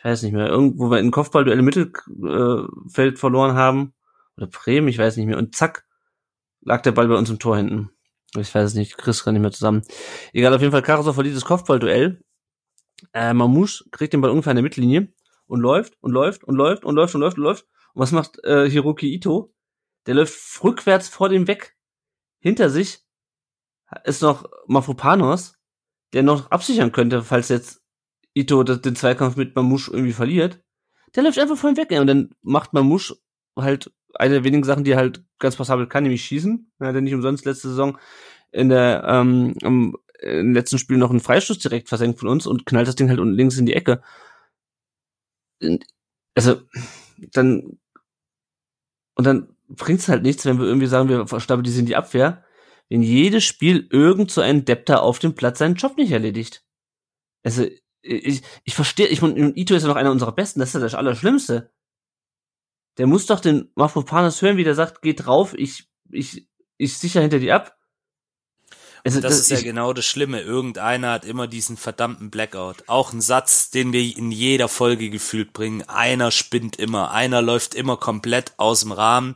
Scheitel? weiß nicht mehr, irgendwo wir ein Kopfballduell im Mittelfeld verloren haben. Oder Bremen, ich weiß nicht mehr. Und zack, lag der Ball bei uns im Tor hinten. Ich weiß es nicht, Chris kann nicht mehr zusammen. Egal, auf jeden Fall, Karasov verliert das Kopfballduell. Äh, Mamouche kriegt den Ball ungefähr in der Mittellinie und läuft und läuft und läuft und läuft und läuft und läuft. Und was macht äh, Hiroki Ito? Der läuft rückwärts vor dem weg. Hinter sich ist noch Mafopanos, der noch absichern könnte, falls jetzt Ito den Zweikampf mit Mamouche irgendwie verliert, der läuft einfach von ihm weg. Und dann macht Mamouche halt eine der wenigen Sachen, die er halt ganz passabel kann, nämlich schießen. Er hat ja nicht umsonst letzte Saison in der ähm, im, im letzten Spiel noch einen Freistoß direkt versenkt von uns und knallt das Ding halt unten links in die Ecke. Also, dann und dann bringt es halt nichts, wenn wir irgendwie sagen, wir stabilisieren die Abwehr, wenn jedes Spiel irgend so ein Depter auf dem Platz seinen Job nicht erledigt. Also, ich, ich verstehe, ich meine, Ito ist ja noch einer unserer Besten, das ist ja das Allerschlimmste. Der muss doch den Mafropanos hören, wie der sagt, geht drauf, ich, ich, ich sicher hinter dir ab. Also, das, das, ist ja genau das Schlimme. Irgendeiner hat immer diesen verdammten Blackout. Auch ein Satz, den wir in jeder Folge gefühlt bringen. Einer spinnt immer. Einer läuft immer komplett aus dem Rahmen.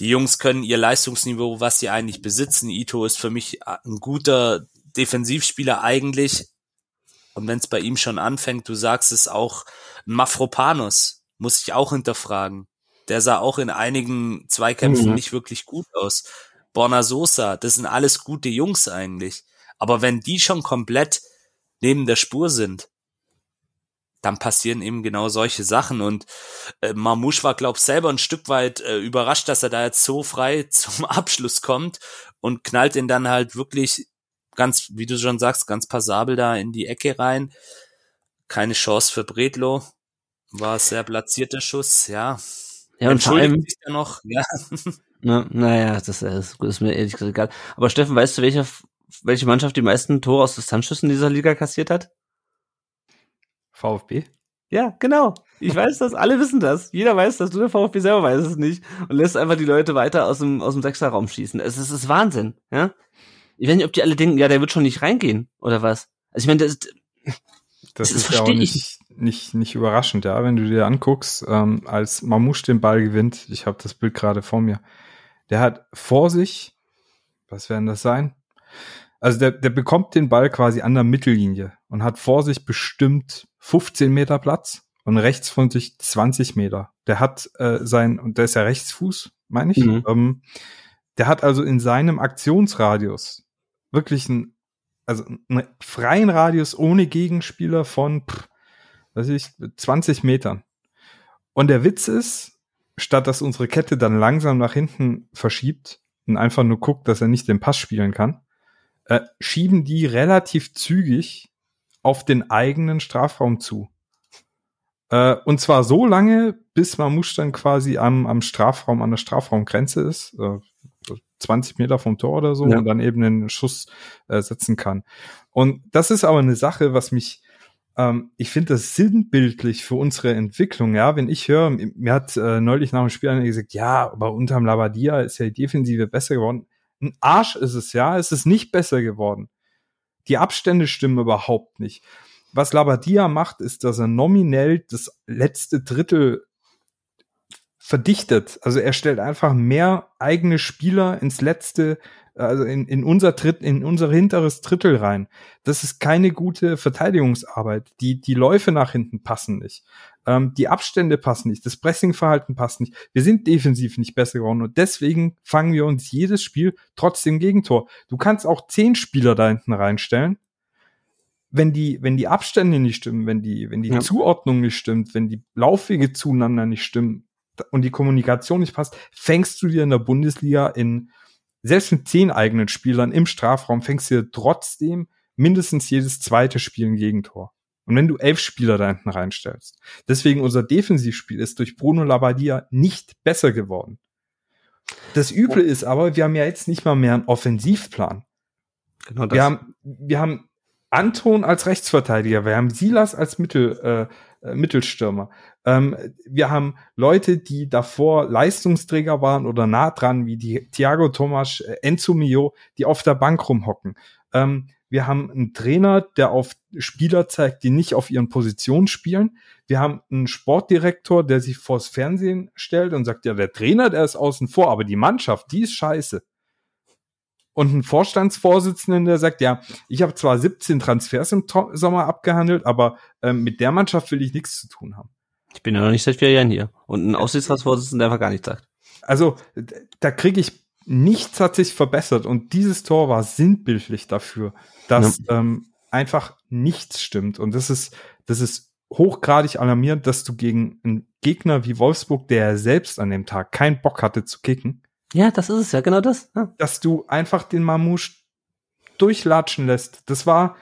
Die Jungs können ihr Leistungsniveau, was sie eigentlich besitzen. Ito ist für mich ein guter Defensivspieler eigentlich. Und wenn es bei ihm schon anfängt, du sagst es auch, Mafropanos muss ich auch hinterfragen. Der sah auch in einigen Zweikämpfen mhm. nicht wirklich gut aus. Borna Sosa, das sind alles gute Jungs eigentlich. Aber wenn die schon komplett neben der Spur sind, dann passieren eben genau solche Sachen. Und äh, Mamouche war, glaub selber ein Stück weit äh, überrascht, dass er da jetzt so frei zum Abschluss kommt und knallt ihn dann halt wirklich ganz, wie du schon sagst, ganz passabel da in die Ecke rein. Keine Chance für Bredlo. War sehr platzierter Schuss, ja. Ja, und vor allem, sich da noch, ja. Na, naja, das ist, ist mir ehrlich gesagt egal. Aber Steffen, weißt du, welche, welche Mannschaft die meisten Tore aus Distanzschüssen dieser Liga kassiert hat? VfB? Ja, genau. Ich weiß das, alle wissen das. Jeder weiß das, nur der VfB selber weiß es nicht und lässt einfach die Leute weiter aus dem, aus dem Sechserraum schießen. Es ist, es ist Wahnsinn, ja. Ich weiß nicht, ob die alle denken, ja, der wird schon nicht reingehen, oder was? Also ich meine, das, das, das ist ja auch nicht, nicht, nicht überraschend, ja. Wenn du dir anguckst, ähm, als Mamouche den Ball gewinnt, ich habe das Bild gerade vor mir, der hat vor sich, was werden das sein? Also der, der bekommt den Ball quasi an der Mittellinie und hat vor sich bestimmt 15 Meter Platz und rechts von sich 20 Meter. Der hat äh, sein, und der ist ja Rechtsfuß, meine ich. Mhm. Ähm, der hat also in seinem Aktionsradius wirklich einen, also einen freien Radius ohne Gegenspieler von, pff, weiß ich, 20 Metern. Und der Witz ist, statt dass unsere Kette dann langsam nach hinten verschiebt und einfach nur guckt, dass er nicht den Pass spielen kann, äh, schieben die relativ zügig auf den eigenen Strafraum zu. Äh, und zwar so lange, bis Mamouche dann quasi am, am Strafraum, an der Strafraumgrenze ist, äh, 20 Meter vom Tor oder so, ja. und dann eben den Schuss äh, setzen kann. Und das ist aber eine Sache, was mich ähm, ich finde das sinnbildlich für unsere Entwicklung, ja. Wenn ich höre, mir hat äh, neulich nach dem Spiel einer gesagt, ja, aber unterm Labadia ist ja die Defensive besser geworden. Ein Arsch ist es, ja. Es ist nicht besser geworden. Die Abstände stimmen überhaupt nicht. Was Labadia macht, ist, dass er nominell das letzte Drittel verdichtet. Also er stellt einfach mehr eigene Spieler ins letzte also in, in unser Tritt, in unser hinteres Drittel rein. Das ist keine gute Verteidigungsarbeit. Die, die Läufe nach hinten passen nicht. Ähm, die Abstände passen nicht. Das Pressingverhalten passt nicht. Wir sind defensiv nicht besser geworden und deswegen fangen wir uns jedes Spiel trotzdem Gegentor. Du kannst auch zehn Spieler da hinten reinstellen. Wenn die, wenn die Abstände nicht stimmen, wenn die, wenn die ja. Zuordnung nicht stimmt, wenn die Laufwege zueinander nicht stimmen und die Kommunikation nicht passt, fängst du dir in der Bundesliga in selbst mit zehn eigenen Spielern im Strafraum fängst du trotzdem mindestens jedes zweite Spiel ein Gegentor. Und wenn du elf Spieler da hinten reinstellst. Deswegen unser Defensivspiel ist durch Bruno Labbadia nicht besser geworden. Das Üble ist aber, wir haben ja jetzt nicht mal mehr einen Offensivplan. Genau das. Wir haben, wir haben Anton als Rechtsverteidiger, wir haben Silas als Mittel, äh, äh Mittelstürmer. Ähm, wir haben Leute, die davor Leistungsträger waren oder nah dran, wie die Thiago Tomas, äh, Enzo Mio, die auf der Bank rumhocken. Ähm, wir haben einen Trainer, der auf Spieler zeigt, die nicht auf ihren Positionen spielen. Wir haben einen Sportdirektor, der sich vors Fernsehen stellt und sagt, ja, der Trainer, der ist außen vor, aber die Mannschaft, die ist scheiße. Und ein Vorstandsvorsitzenden, der sagt, ja, ich habe zwar 17 Transfers im Sommer abgehandelt, aber ähm, mit der Mannschaft will ich nichts zu tun haben. Ich bin ja noch nicht seit vier Jahren hier. Und ein Aussichtsratsvorsitzender, der einfach gar nichts sagt. Also, da kriege ich, nichts hat sich verbessert. Und dieses Tor war sinnbildlich dafür, dass ja. ähm, einfach nichts stimmt. Und das ist, das ist hochgradig alarmierend, dass du gegen einen Gegner wie Wolfsburg, der selbst an dem Tag keinen Bock hatte zu kicken. Ja, das ist es ja, genau das. Ja. Dass du einfach den Mamouche durchlatschen lässt. Das war,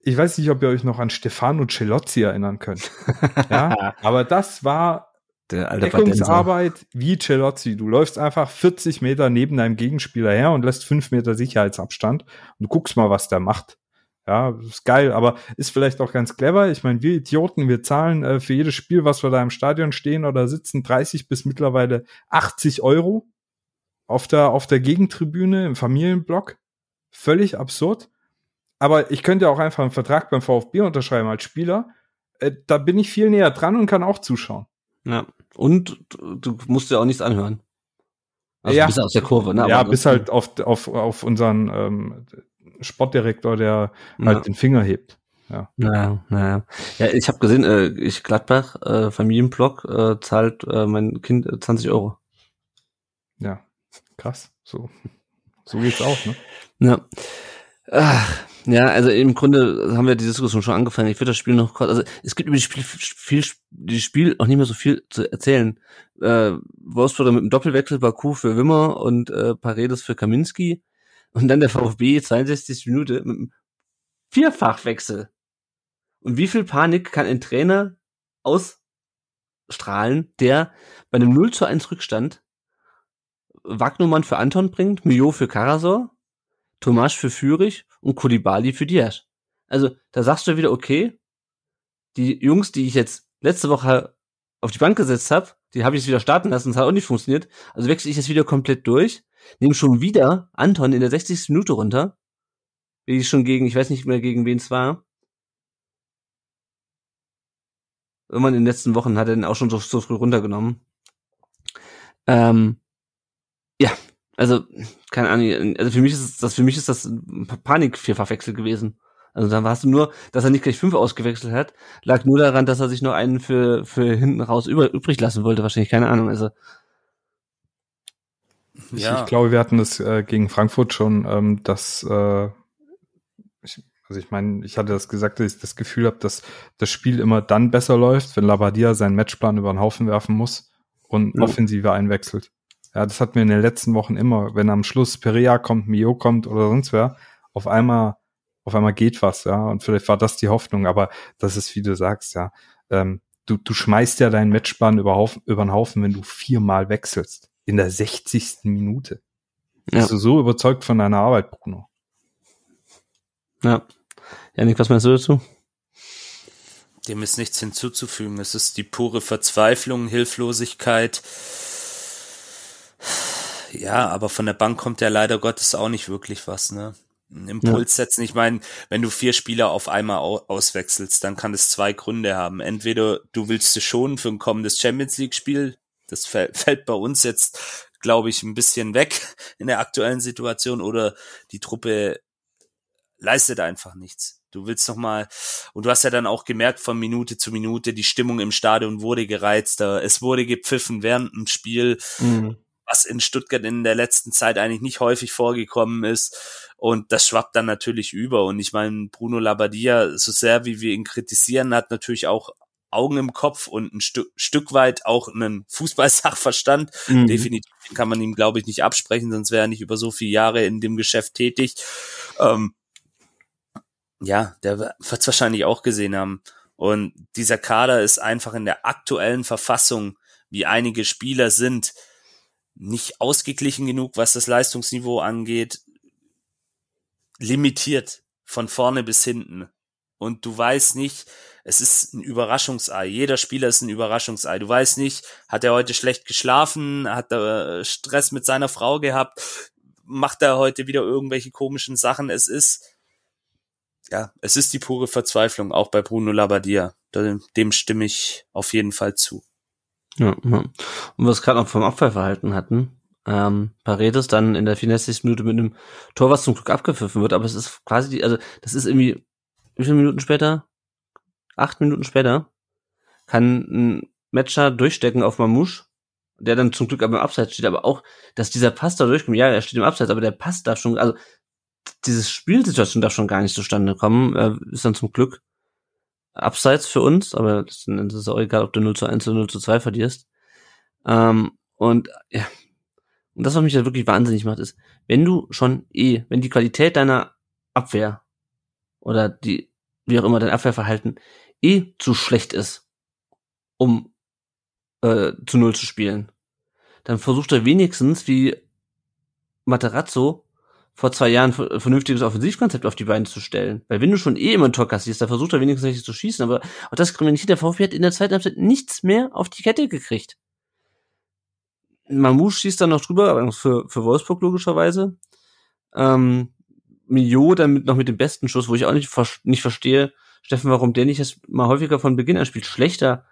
ich weiß nicht, ob ihr euch noch an Stefano Celozzi erinnern könnt. ja, aber das war der alte Deckungsarbeit wie Celozzi. Du läufst einfach 40 Meter neben deinem Gegenspieler her und lässt 5 Meter Sicherheitsabstand und du guckst mal, was der macht. Ja, ist geil, aber ist vielleicht auch ganz clever. Ich meine, wir Idioten, wir zahlen äh, für jedes Spiel, was wir da im Stadion stehen oder sitzen, 30 bis mittlerweile 80 Euro auf der, auf der Gegentribüne im Familienblock. Völlig absurd. Aber ich könnte auch einfach einen Vertrag beim VfB unterschreiben als Spieler. Äh, da bin ich viel näher dran und kann auch zuschauen. Ja. Und du musst dir auch nichts anhören. Also ja. du bist aus der Kurve, ne? ja, bis halt auf, auf, auf unseren ähm, Sportdirektor, der ja. halt den Finger hebt. Ja, naja, naja. Ja, ich habe gesehen, äh, ich Gladbach, äh, Familienblock, äh, zahlt äh, mein Kind 20 Euro. Ja, krass. So, so geht's auch, ne? Ja. Ach, ja, also im Grunde haben wir die Diskussion schon angefangen. Ich würde das Spiel noch kurz, also es gibt über das Spiel viel, die Spiel auch nicht mehr so viel zu erzählen. Äh, Wolfsburg mit dem Doppelwechsel, Baku für Wimmer und äh, Paredes für Kaminski. Und dann der VfB 62 Minute mit einem Vierfachwechsel. Und wie viel Panik kann ein Trainer ausstrahlen, der bei einem 0 zu 1 Rückstand Wagnumann für Anton bringt, Mio für Karasor, Tomasch für Fürich und Kulibali für Diaz. Also, da sagst du wieder, okay, die Jungs, die ich jetzt letzte Woche auf die Bank gesetzt habe, die habe ich jetzt wieder starten lassen, das hat auch nicht funktioniert. Also wechsle ich jetzt wieder komplett durch, nehme schon wieder Anton in der 60. Minute runter, wie ich schon gegen, ich weiß nicht mehr gegen wen es war. Irgendwann in den letzten Wochen hat er den auch schon so, so früh runtergenommen. Ähm, ja, also, keine Ahnung, also für mich ist das, für mich ist das ein Panik-Vierfachwechsel gewesen. Also dann warst du nur, dass er nicht gleich fünf ausgewechselt hat, lag nur daran, dass er sich nur einen für, für hinten raus über, übrig lassen wollte, wahrscheinlich, keine Ahnung. Also ja. ich, glaube, wir hatten das äh, gegen Frankfurt schon, ähm, dass äh, ich, also ich meine, ich hatte das gesagt, dass ich das Gefühl habe, dass das Spiel immer dann besser läuft, wenn Labadia seinen Matchplan über den Haufen werfen muss und ja. Offensive einwechselt. Ja, das hatten wir in den letzten Wochen immer. Wenn am Schluss Perea kommt, Mio kommt oder sonst wer, auf einmal, auf einmal geht was, ja. Und vielleicht war das die Hoffnung, aber das ist, wie du sagst, ja. Ähm, du, du schmeißt ja deinen Matchplan über, Haufen, über den Haufen, wenn du viermal wechselst. In der 60. Minute. Ja. Bist du so überzeugt von deiner Arbeit, Bruno? Ja. Janik, was meinst du dazu? Dem ist nichts hinzuzufügen. Es ist die pure Verzweiflung, Hilflosigkeit, ja, aber von der Bank kommt ja leider Gottes auch nicht wirklich was, ne? Impuls ja. setzen. Ich meine, wenn du vier Spieler auf einmal auswechselst, dann kann das zwei Gründe haben. Entweder du willst es schon für ein kommendes Champions League Spiel. Das fällt bei uns jetzt, glaube ich, ein bisschen weg in der aktuellen Situation oder die Truppe leistet einfach nichts. Du willst noch mal und du hast ja dann auch gemerkt von Minute zu Minute, die Stimmung im Stadion wurde gereizter. Es wurde gepfiffen während dem Spiel. Mhm was in Stuttgart in der letzten Zeit eigentlich nicht häufig vorgekommen ist. Und das schwappt dann natürlich über. Und ich meine, Bruno Labbadia, so sehr wie wir ihn kritisieren, hat natürlich auch Augen im Kopf und ein Stu Stück weit auch einen Fußballsachverstand. Mhm. Definitiv kann man ihm, glaube ich, nicht absprechen, sonst wäre er nicht über so viele Jahre in dem Geschäft tätig. Ähm, ja, der wird es wahrscheinlich auch gesehen haben. Und dieser Kader ist einfach in der aktuellen Verfassung, wie einige Spieler sind, nicht ausgeglichen genug, was das Leistungsniveau angeht, limitiert von vorne bis hinten. Und du weißt nicht, es ist ein Überraschungsei. Jeder Spieler ist ein Überraschungsei. Du weißt nicht, hat er heute schlecht geschlafen, hat er Stress mit seiner Frau gehabt, macht er heute wieder irgendwelche komischen Sachen. Es ist, ja, es ist die pure Verzweiflung, auch bei Bruno Labbadia. Dem stimme ich auf jeden Fall zu. Ja, ja. Und was gerade noch vom Abwehrverhalten hatten, ähm, Paredes dann in der 64. Minute mit einem Tor, was zum Glück abgepfiffen wird, aber es ist quasi die, also das ist irgendwie, wie viele Minuten später? Acht Minuten später kann ein Matcher durchstecken auf Mamouche, der dann zum Glück aber im Abseits steht, aber auch, dass dieser Pass da durchkommt, ja, er steht im Abseits, aber der Pass darf schon, also dieses Spielsituation darf schon gar nicht zustande kommen. Äh, ist dann zum Glück abseits für uns, aber das ist auch egal, ob du 0 zu 1 oder 0 zu 2 verlierst. Ähm, und ja, und das, was mich da wirklich wahnsinnig macht, ist, wenn du schon eh, wenn die Qualität deiner Abwehr oder die, wie auch immer, dein Abwehrverhalten eh zu schlecht ist, um äh, zu Null zu spielen, dann versucht er wenigstens, wie Materazzo vor zwei Jahren vernünftiges Offensivkonzept auf die Beine zu stellen. Weil wenn du schon eh immer ein Tor kassierst, dann versucht er wenigstens richtig zu schießen. Aber auch das kriminalisiert der VfB hat in der zweiten Halbzeit nichts mehr auf die Kette gekriegt. Mamouche schießt dann noch drüber, aber für, für Wolfsburg logischerweise. Ähm, Mio dann mit, noch mit dem besten Schuss, wo ich auch nicht, nicht verstehe, Steffen, warum der nicht erst mal häufiger von Beginn an spielt. Schlechter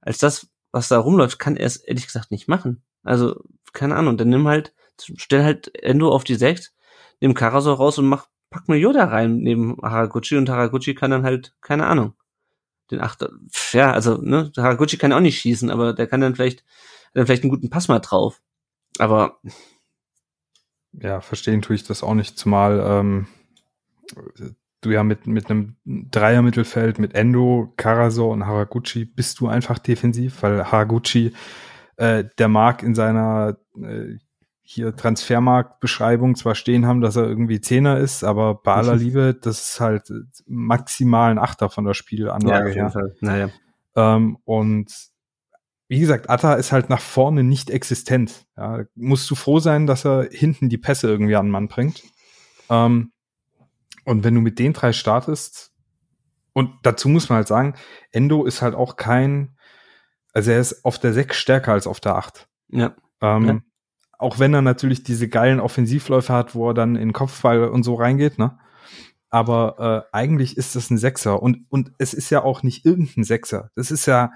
als das, was da rumläuft, kann er es ehrlich gesagt nicht machen. Also, keine Ahnung, dann nimm halt, stell halt Endo auf die 6, nimm Karasor raus und mach, pack mir Yoda rein neben Haraguchi und Haraguchi kann dann halt, keine Ahnung, den Achter, ja, also, ne, Haraguchi kann auch nicht schießen, aber der kann dann vielleicht, dann vielleicht einen guten Pass mal drauf. Aber. Ja, verstehen tue ich das auch nicht, zumal, ähm, du ja mit, mit einem Dreier-Mittelfeld mit Endo, Karasor und Haraguchi bist du einfach defensiv, weil Haraguchi, äh, der mag in seiner äh, hier Transfermarktbeschreibung zwar stehen haben, dass er irgendwie Zehner ist, aber bei aller mhm. Liebe, das ist halt maximal ein Achter von der Spielanlage ja, her. Naja. Ähm, und wie gesagt, Atta ist halt nach vorne nicht existent. Ja, musst du froh sein, dass er hinten die Pässe irgendwie an den Mann bringt. Ähm, und wenn du mit den drei startest, und dazu muss man halt sagen, Endo ist halt auch kein, also er ist auf der 6 stärker als auf der 8. Ja. Ähm, ja. Auch wenn er natürlich diese geilen Offensivläufe hat, wo er dann in Kopfball und so reingeht, ne? Aber äh, eigentlich ist das ein Sechser. Und, und es ist ja auch nicht irgendein Sechser. Das ist ja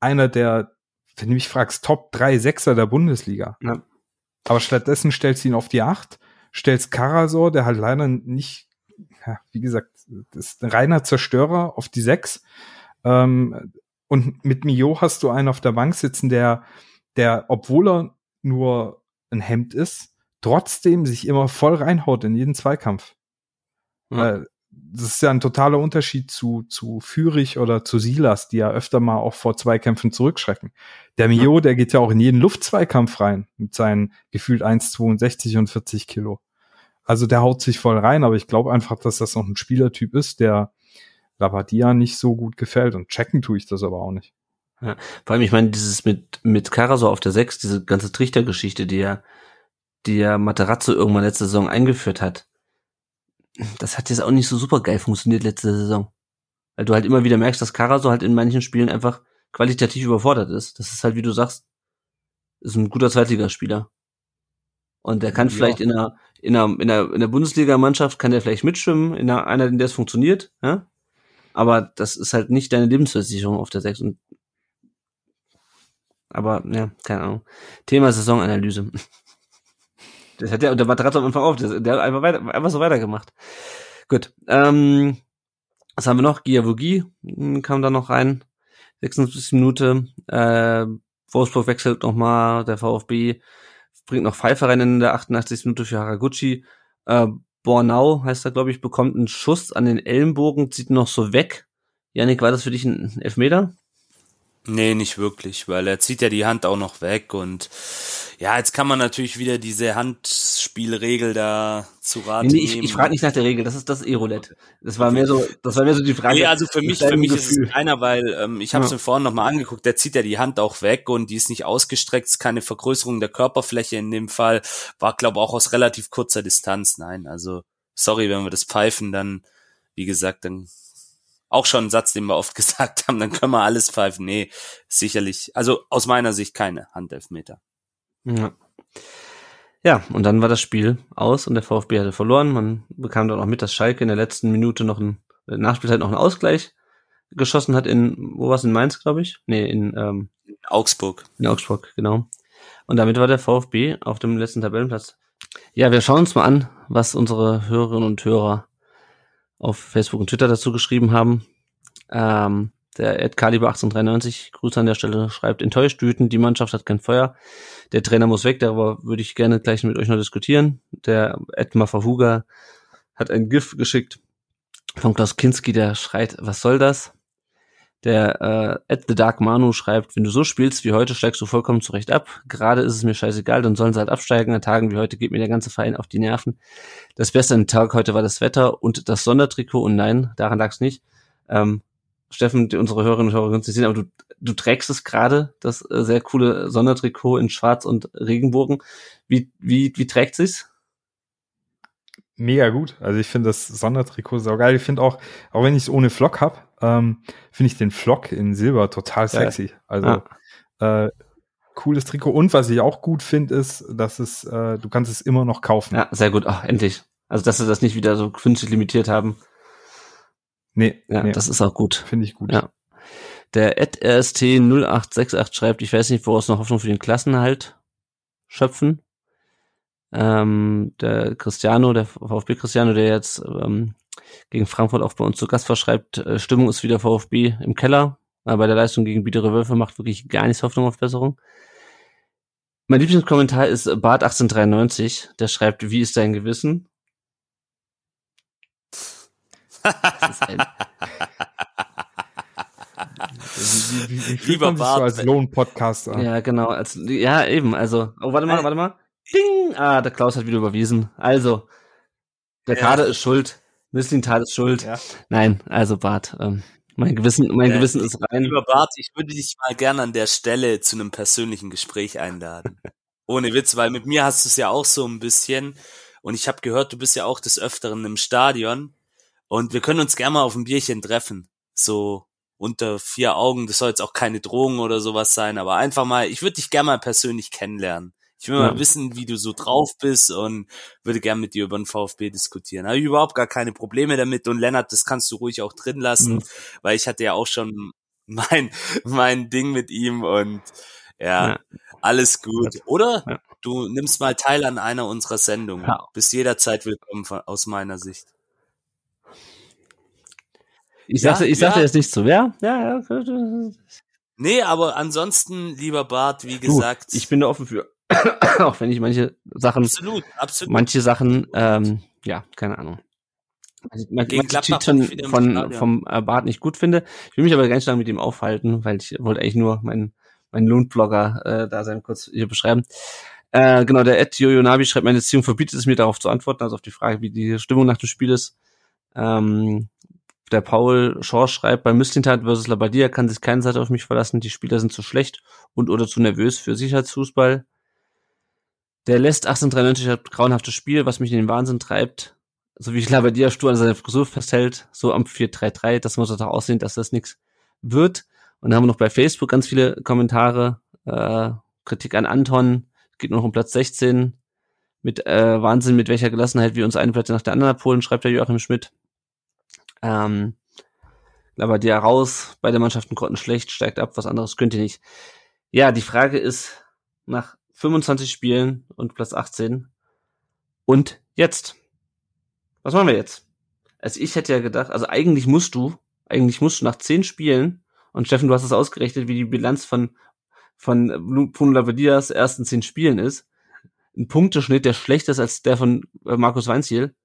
einer der, wenn du mich fragst, Top 3 Sechser der Bundesliga. Ja. Aber stattdessen stellst du ihn auf die 8, stellst Karasor, der halt leider nicht ja, wie gesagt, das ist ein reiner Zerstörer auf die sechs. Ähm, und mit Mio hast du einen auf der Bank sitzen, der, der, obwohl er nur ein Hemd ist, trotzdem sich immer voll reinhaut in jeden Zweikampf. Ja. Das ist ja ein totaler Unterschied zu, zu Fürich oder zu Silas, die ja öfter mal auch vor Zweikämpfen zurückschrecken. Der Mio, ja. der geht ja auch in jeden Luftzweikampf rein mit seinen gefühlt 1,62 und 40 Kilo. Also der haut sich voll rein, aber ich glaube einfach, dass das noch ein Spielertyp ist, der Labadia nicht so gut gefällt und checken tue ich das aber auch nicht. Ja, vor allem, ich meine, dieses mit, mit Karaso auf der 6, diese ganze Trichtergeschichte, die ja, die ja Materazzo irgendwann letzte Saison eingeführt hat, das hat jetzt auch nicht so super geil funktioniert letzte Saison. Weil du halt immer wieder merkst, dass Karaso halt in manchen Spielen einfach qualitativ überfordert ist. Das ist halt, wie du sagst, ist ein guter Zweitligaspieler. Und der kann ja. vielleicht in einer, in einer, in einer, in der Bundesliga-Mannschaft kann der vielleicht mitschwimmen, in einer, einer, in der es funktioniert, ja. Aber das ist halt nicht deine Lebensversicherung auf der 6. Und aber, ja, keine Ahnung. Thema Saisonanalyse. Das hat der, und der Matratz am Anfang auf, der, der hat einfach, weiter, einfach so weitergemacht. Gut. Ähm, was haben wir noch? Giavogi hm, kam da noch rein. 76 Minute. Äh, Wolfsburg wechselt nochmal, der VfB bringt noch Pfeiffer rein in der 88. Minute für Haraguchi. Äh, Bornau heißt er, glaube ich, bekommt einen Schuss an den Ellenbogen, zieht noch so weg. Janik, war das für dich ein Elfmeter? Nee, nicht wirklich, weil er zieht ja die Hand auch noch weg und ja, jetzt kann man natürlich wieder diese Handspielregel da zu raten nee, ich, nehmen. Ich frage nicht nach der Regel, das ist das E-Roulette. Das war mehr so, das war mehr so die Frage. Nee, also für mich, für mich Gefühl. ist es keiner, weil ähm, ich habe es ja. mir vorhin nochmal angeguckt, der zieht ja die Hand auch weg und die ist nicht ausgestreckt, ist keine Vergrößerung der Körperfläche in dem Fall, war glaube auch aus relativ kurzer Distanz. Nein, also sorry, wenn wir das pfeifen, dann wie gesagt, dann auch schon ein Satz, den wir oft gesagt haben, dann können wir alles pfeifen. Nee, sicherlich. Also aus meiner Sicht keine Handelfmeter. Ja. Ja, und dann war das Spiel aus und der VfB hatte verloren. Man bekam dann auch mit, dass Schalke in der letzten Minute noch ein äh, Nachspielzeit noch einen Ausgleich geschossen hat in, wo war es, in Mainz, glaube ich? Nee, in, ähm, in Augsburg. In Augsburg, genau. Und damit war der VfB auf dem letzten Tabellenplatz. Ja, wir schauen uns mal an, was unsere Hörerinnen und Hörer auf Facebook und Twitter dazu geschrieben haben. Ähm, der Ed Kaliber 1893, Grüße an der Stelle, schreibt, enttäuscht, wütend, die Mannschaft hat kein Feuer. Der Trainer muss weg, darüber würde ich gerne gleich mit euch noch diskutieren. Der Ed Mafahuga hat ein GIF geschickt von Klaus Kinski, der schreit, was soll das? Der äh, at the Dark Manu schreibt, wenn du so spielst wie heute, steigst du vollkommen zurecht ab. Gerade ist es mir scheißegal, dann sollen sie halt absteigen. An Tagen wie heute geht mir der ganze Verein auf die Nerven. Das Beste an dem Tag heute war das Wetter und das Sondertrikot. Und nein, daran lag es nicht. Ähm, Steffen, die, unsere Hörerinnen und Hörer können es sehen, aber du, du trägst es gerade, das äh, sehr coole Sondertrikot in Schwarz und Regenbogen. Wie, wie, wie trägt sich's? Mega gut. Also ich finde das Sondertrikot sau geil. Ich finde auch, auch wenn ich es ohne Flock hab, ähm, finde ich den Flock in Silber total sexy. Ja. Also ja. äh, cooles Trikot. Und was ich auch gut finde, ist, dass es, äh, du kannst es immer noch kaufen. Ja, sehr gut. Ach, endlich. Also dass sie das nicht wieder so künstlich limitiert haben. Nee, ja, nee. das ist auch gut. Finde ich gut. Ja. Der RST0868 schreibt, ich weiß nicht, woraus noch Hoffnung für den Klassenhalt schöpfen. Ähm, der Cristiano, der VfB Cristiano, der jetzt ähm, gegen Frankfurt auch bei uns zu Gast verschreibt, äh, Stimmung ist wieder VfB im Keller. Aber bei der Leistung gegen Biedere Wölfe macht wirklich gar nichts Hoffnung auf Besserung. Mein Lieblingskommentar ist Bart 1893, der schreibt, wie ist dein Gewissen? Das ist ein wie, wie, wie Lieber Bart. So als Lohn-Podcaster. Ja, genau. Als, ja, eben. Also, oh, warte mal, warte mal. Ding! Ah, der Klaus hat wieder überwiesen. Also, der ja. Kader ist schuld. Misslintal ist schuld. Ja. Nein, also Bart, ähm, mein Gewissen, mein äh, Gewissen ist rein. Lieber Bart, ich würde dich mal gerne an der Stelle zu einem persönlichen Gespräch einladen. Ohne Witz, weil mit mir hast du es ja auch so ein bisschen. Und ich habe gehört, du bist ja auch des Öfteren im Stadion. Und wir können uns gerne mal auf ein Bierchen treffen. So unter vier Augen. Das soll jetzt auch keine Drohung oder sowas sein, aber einfach mal, ich würde dich gerne mal persönlich kennenlernen. Ich will ja. mal wissen, wie du so drauf bist und würde gern mit dir über den VfB diskutieren. Habe ich überhaupt gar keine Probleme damit und Lennart, das kannst du ruhig auch drin lassen, mhm. weil ich hatte ja auch schon mein, mein Ding mit ihm und ja, ja. alles gut. Oder ja. du nimmst mal teil an einer unserer Sendungen. Ja. Bist jederzeit willkommen aus meiner Sicht. Ich ja, sagte, ich sagte ja. jetzt nicht zu wer. Ja, ja. Nee, aber ansonsten, lieber Bart, wie gesagt. Du, ich bin da offen für. auch wenn ich manche Sachen. Absolut, absolut. Manche Sachen, ähm, ja, keine Ahnung. Man, Gegen manche von, von vom äh, Bart nicht gut finde. Ich will mich aber ganz stark mit ihm aufhalten, weil ich wollte eigentlich nur meinen meinen Lohnblogger äh, da sein kurz hier beschreiben. Äh, genau, der Ed Jojo Nabi schreibt, meine Beziehung verbietet es mir darauf zu antworten, also auf die Frage, wie die Stimmung nach dem Spiel ist. Ähm, der Paul Shaw schreibt, bei Müslintat versus Labadia kann sich keine Seite auf mich verlassen. Die Spieler sind zu schlecht und oder zu nervös für Sicherheitsfußball. Der lässt 1893 hat grauenhaftes Spiel, was mich in den Wahnsinn treibt. So wie Labadia stur an seiner Frisur festhält, so am 433, das muss doch aussehen, dass das nichts wird. Und dann haben wir noch bei Facebook ganz viele Kommentare, äh, Kritik an Anton, geht noch um Platz 16, mit äh, Wahnsinn, mit welcher Gelassenheit wir uns eine Platte nach der anderen abholen, schreibt der Joachim Schmidt. Ähm, Labadia raus, beide Mannschaften konnten schlecht, steigt ab, was anderes könnt ihr nicht. Ja, die Frage ist, nach 25 Spielen und Platz 18 und jetzt? Was machen wir jetzt? Also ich hätte ja gedacht, also eigentlich musst du, eigentlich musst du nach 10 Spielen, und Steffen, du hast es ausgerechnet, wie die Bilanz von, von Bruno Labadias ersten 10 Spielen ist, ein Punkteschnitt, der schlechter ist als der von äh, Markus Weinziel,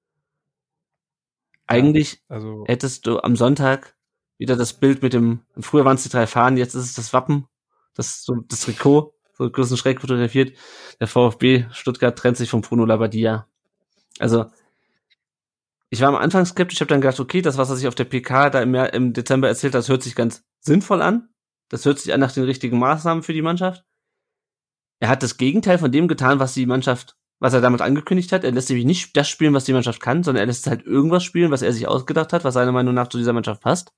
eigentlich ja, also hättest du am Sonntag wieder das Bild mit dem, früher waren es die drei Fahnen, jetzt ist es das Wappen, das, so, das Trikot, so großen Schreck fotografiert. Der VfB Stuttgart trennt sich von Bruno Labbadia. Also, ich war am Anfang skeptisch, habe dann gedacht, okay, das, was er sich auf der PK da im, im Dezember erzählt hat, das hört sich ganz sinnvoll an. Das hört sich an nach den richtigen Maßnahmen für die Mannschaft. Er hat das Gegenteil von dem getan, was die Mannschaft was er damit angekündigt hat. Er lässt nämlich nicht das spielen, was die Mannschaft kann, sondern er lässt halt irgendwas spielen, was er sich ausgedacht hat, was seiner Meinung nach zu dieser Mannschaft passt.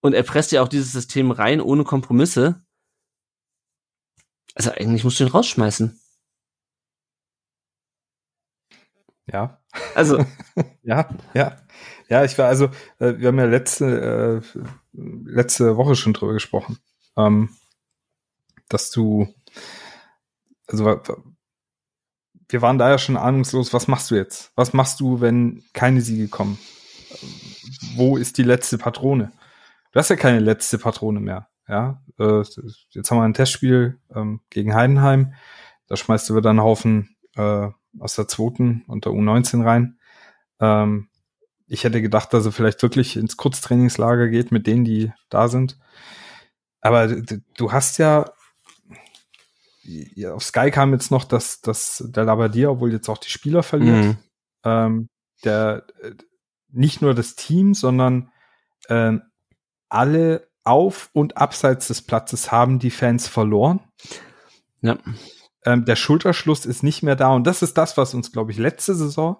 Und er presst ja auch dieses System rein, ohne Kompromisse. Also eigentlich musst du ihn rausschmeißen. Ja. Also. ja, ja. Ja, ich war also, äh, wir haben ja letzte, äh, letzte Woche schon drüber gesprochen, ähm, dass du, also wir waren da ja schon ahnungslos, was machst du jetzt? Was machst du, wenn keine Siege kommen? Wo ist die letzte Patrone? Du hast ja keine letzte Patrone mehr. Ja, äh, jetzt haben wir ein Testspiel ähm, gegen Heidenheim. Da schmeißt du wieder einen Haufen äh, aus der zweiten und der U19 rein. Ähm, ich hätte gedacht, dass er vielleicht wirklich ins Kurztrainingslager geht mit denen, die da sind. Aber du hast ja, ja auf Sky kam jetzt noch, dass, dass der Labadier, obwohl jetzt auch die Spieler verliert, mhm. ähm, der nicht nur das Team, sondern äh, alle auf und abseits des Platzes haben die Fans verloren. Ja. Ähm, der Schulterschluss ist nicht mehr da und das ist das, was uns, glaube ich, letzte Saison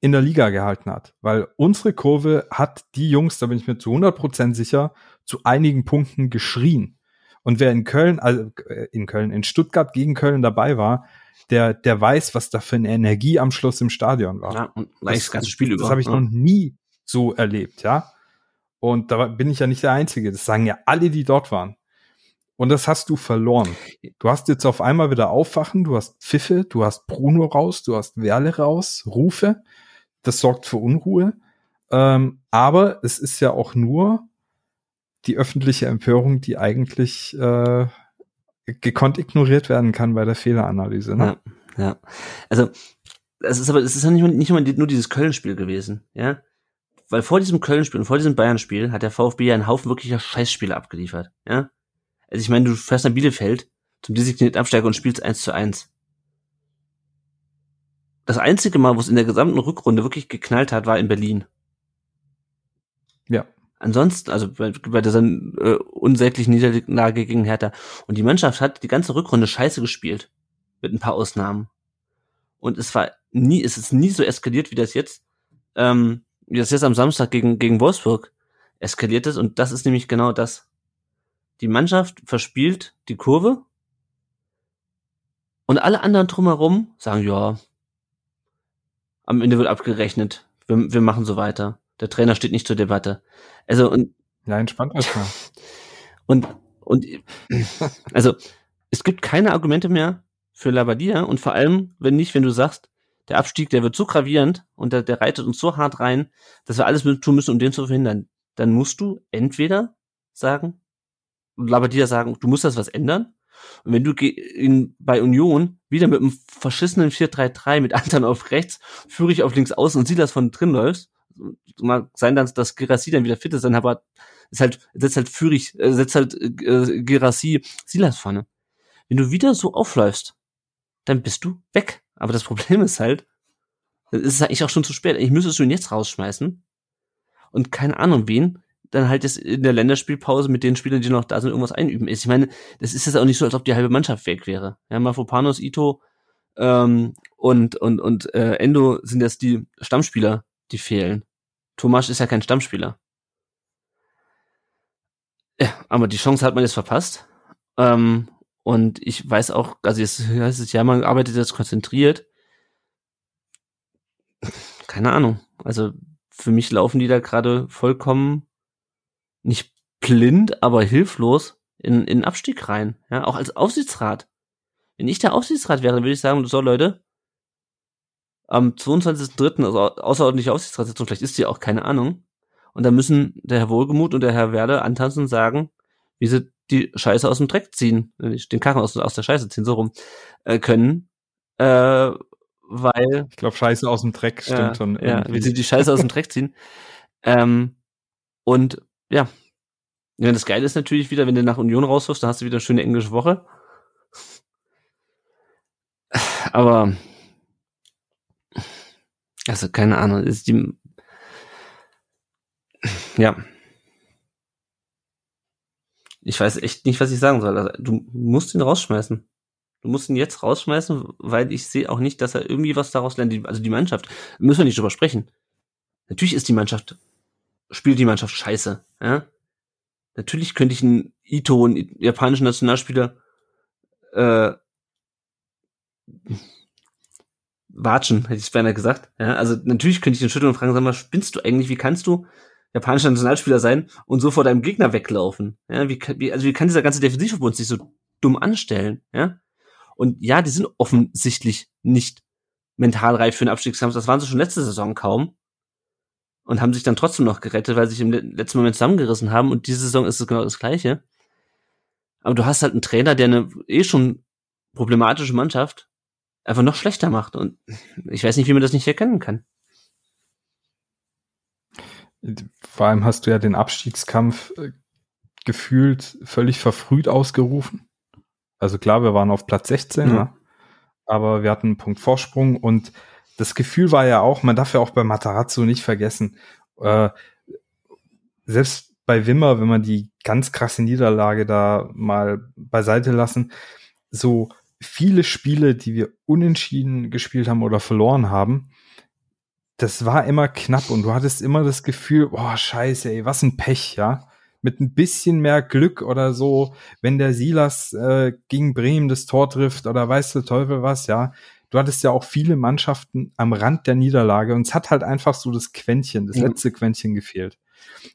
in der Liga gehalten hat, weil unsere Kurve hat die Jungs, da bin ich mir zu 100% sicher, zu einigen Punkten geschrien. Und wer in Köln, also äh, in Köln, in Stuttgart gegen Köln dabei war, der, der weiß, was da für eine Energie am Schluss im Stadion war. Ja, und das, das ganze Spiel über. Das habe ich ja. noch nie so erlebt, ja. Und da bin ich ja nicht der Einzige. Das sagen ja alle, die dort waren. Und das hast du verloren. Du hast jetzt auf einmal wieder Aufwachen, du hast Pfiffe, du hast Bruno raus, du hast Werle raus, Rufe. Das sorgt für Unruhe. Ähm, aber es ist ja auch nur die öffentliche Empörung, die eigentlich äh, gekonnt ignoriert werden kann bei der Fehleranalyse. Ne? Ja, ja. Also es ist aber es ist ja nicht, nicht nur dieses Köln-Spiel gewesen, ja. Weil vor diesem Köln-Spiel und vor diesem Bayern-Spiel hat der VfB ja einen Haufen wirklicher Scheißspiele abgeliefert, ja. Also ich meine, du fährst nach Bielefeld zum designierten Absteiger und spielst eins zu eins. Das einzige Mal, wo es in der gesamten Rückrunde wirklich geknallt hat, war in Berlin. Ja. Ansonsten, also bei, bei dieser äh, unsäglichen Niederlage gegen Hertha. Und die Mannschaft hat die ganze Rückrunde scheiße gespielt. Mit ein paar Ausnahmen. Und es war nie, es ist nie so eskaliert, wie das jetzt, ähm, das jetzt am Samstag gegen, gegen Wolfsburg eskaliert ist. Und das ist nämlich genau das. Die Mannschaft verspielt die Kurve und alle anderen drumherum sagen, ja, am Ende wird abgerechnet. Wir, wir machen so weiter. Der Trainer steht nicht zur Debatte. Also und ja, entspannt euch mal. Und und also es gibt keine Argumente mehr für Labadia und vor allem, wenn nicht, wenn du sagst, der Abstieg, der wird so gravierend und der, der reitet uns so hart rein, dass wir alles tun müssen, um den zu verhindern, dann musst du entweder sagen, Labadia sagen, du musst das was ändern. Und wenn du in, bei Union wieder mit einem verschissenen 4-3-3 mit Anton auf rechts, Führig auf links außen und Silas von drin läufst, mag sein dann, dass Gerassi dann wieder fit ist, dann aber ist halt, setzt halt Führig, äh, setzt halt äh, Gerassi Silas vorne. Wenn du wieder so aufläufst, dann bist du weg. Aber das Problem ist halt, es ist eigentlich auch schon zu spät. Ich müsstest du ihn jetzt rausschmeißen und keine Ahnung wen, dann halt jetzt in der Länderspielpause mit den Spielern, die noch da sind, irgendwas einüben ist. Ich meine, das ist jetzt auch nicht so, als ob die halbe Mannschaft weg wäre. Ja, Mafopanos, Ito ähm, und und und äh, Endo sind jetzt die Stammspieler, die fehlen. Tomasch ist ja kein Stammspieler. Ja, aber die Chance hat man jetzt verpasst. Ähm, und ich weiß auch, also jetzt heißt es ja, man arbeitet jetzt konzentriert. Keine Ahnung. Also für mich laufen die da gerade vollkommen nicht blind, aber hilflos in, in Abstieg rein. Ja, auch als Aufsichtsrat. Wenn ich der Aufsichtsrat wäre, würde ich sagen, so Leute, am 22.03., also außerordentliche Aufsichtsratssitzung, vielleicht ist die auch, keine Ahnung. Und da müssen der Herr Wohlgemuth und der Herr Werder antanzen und sagen, wie sie die Scheiße aus dem Dreck ziehen, äh, den Karren aus, aus der Scheiße ziehen, so rum, äh, können, äh, weil... Ich glaube, Scheiße aus dem Dreck stimmt ja, schon. Ja, wie sie die Scheiße aus dem Dreck ziehen. Ähm, und ja. Ja, das Geile ist natürlich wieder, wenn du nach Union rauswirfst, dann hast du wieder eine schöne englische Woche. Aber also keine Ahnung, ist die ja. Ich weiß echt nicht, was ich sagen soll. Also, du musst ihn rausschmeißen. Du musst ihn jetzt rausschmeißen, weil ich sehe auch nicht, dass er irgendwie was daraus lernt. Also die Mannschaft, müssen wir nicht drüber sprechen. Natürlich ist die Mannschaft spielt die Mannschaft scheiße. Ja? Natürlich könnte ich einen Ito, einen japanischen Nationalspieler, äh, watschen, hätte ich beinahe gesagt. Ja, also natürlich könnte ich den schütteln und fragen, sag mal, spinnst du eigentlich? Wie kannst du japanischer Nationalspieler sein und so vor deinem Gegner weglaufen? Ja, wie, wie, also wie kann dieser ganze Defensivverbund sich so dumm anstellen? Ja, und ja, die sind offensichtlich nicht mental reif für einen Abstiegskampf. Das waren sie schon letzte Saison kaum und haben sich dann trotzdem noch gerettet, weil sie sich im letzten Moment zusammengerissen haben. Und diese Saison ist es genau das Gleiche. Aber du hast halt einen Trainer, der eine eh schon problematische Mannschaft einfach noch schlechter macht. Und ich weiß nicht, wie man das nicht erkennen kann. Vor allem hast du ja den Abstiegskampf äh, gefühlt völlig verfrüht ausgerufen. Also klar, wir waren auf Platz 16, ja. aber wir hatten einen Punkt Vorsprung und das Gefühl war ja auch, man darf ja auch bei Matarazzo nicht vergessen, äh, selbst bei Wimmer, wenn man die ganz krasse Niederlage da mal beiseite lassen, so viele Spiele, die wir unentschieden gespielt haben oder verloren haben, das war immer knapp und du hattest immer das Gefühl, boah, scheiße, ey, was ein Pech, ja. Mit ein bisschen mehr Glück oder so, wenn der Silas äh, gegen Bremen das Tor trifft oder weiß der Teufel was, ja. Du hattest ja auch viele Mannschaften am Rand der Niederlage und es hat halt einfach so das Quäntchen, das letzte Quäntchen gefehlt.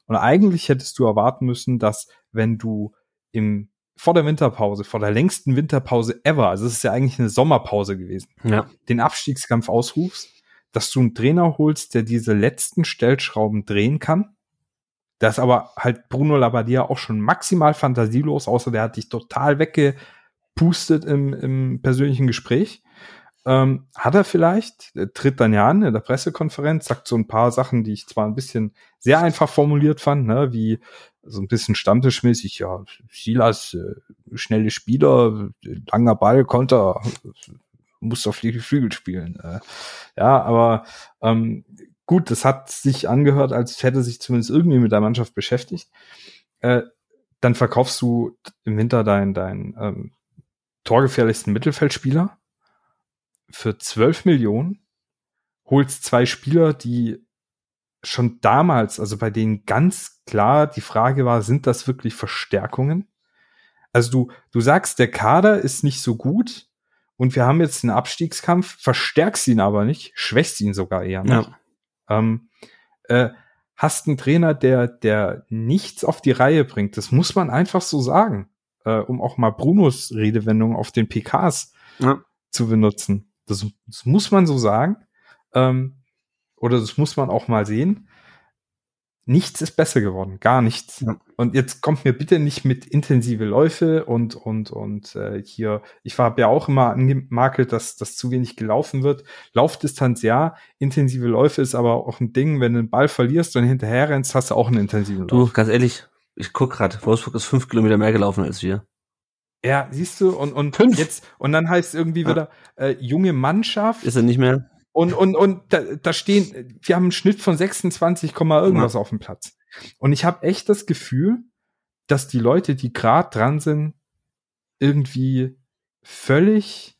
Und eigentlich hättest du erwarten müssen, dass wenn du im vor der Winterpause, vor der längsten Winterpause ever, also es ist ja eigentlich eine Sommerpause gewesen, ja. den Abstiegskampf ausrufst, dass du einen Trainer holst, der diese letzten Stellschrauben drehen kann. Da ist aber halt Bruno Labbadia auch schon maximal fantasielos, außer der hat dich total weggepustet im, im persönlichen Gespräch. Ähm, hat er vielleicht, er tritt dann ja an in der Pressekonferenz, sagt so ein paar Sachen, die ich zwar ein bisschen sehr einfach formuliert fand, ne, wie so ein bisschen stammtischmäßig, ja, Silas, äh, schnelle Spieler, langer Ball, Konter, muss auf die Flügel spielen. Äh, ja, aber ähm, gut, das hat sich angehört, als hätte sich zumindest irgendwie mit der Mannschaft beschäftigt. Äh, dann verkaufst du im Winter deinen dein, ähm, torgefährlichsten Mittelfeldspieler für 12 Millionen, holst zwei Spieler, die schon damals, also bei denen ganz klar die Frage war, sind das wirklich Verstärkungen? Also du, du sagst, der Kader ist nicht so gut und wir haben jetzt einen Abstiegskampf, verstärkst ihn aber nicht, schwächst ihn sogar eher noch. Ja. Ähm, äh, hast einen Trainer, der, der nichts auf die Reihe bringt. Das muss man einfach so sagen, äh, um auch mal Brunos Redewendung auf den PKs ja. zu benutzen. Das, das muss man so sagen. Ähm, oder das muss man auch mal sehen. Nichts ist besser geworden, gar nichts. Ja. Und jetzt kommt mir bitte nicht mit intensive Läufe und und und äh, hier. Ich habe ja auch immer angemakelt, dass das zu wenig gelaufen wird. Laufdistanz ja, intensive Läufe ist aber auch ein Ding. Wenn du einen Ball verlierst und hinterher rennst, hast du auch einen intensiven Lauf. Du, ganz ehrlich, ich guck gerade. Wolfsburg ist fünf Kilometer mehr gelaufen als wir. Ja, siehst du, und, und Fünf. jetzt, und dann heißt irgendwie wieder, äh, junge Mannschaft. Ist er nicht mehr? Und, und, und da, da stehen, wir haben einen Schnitt von 26, irgendwas ja. auf dem Platz. Und ich habe echt das Gefühl, dass die Leute, die gerade dran sind, irgendwie völlig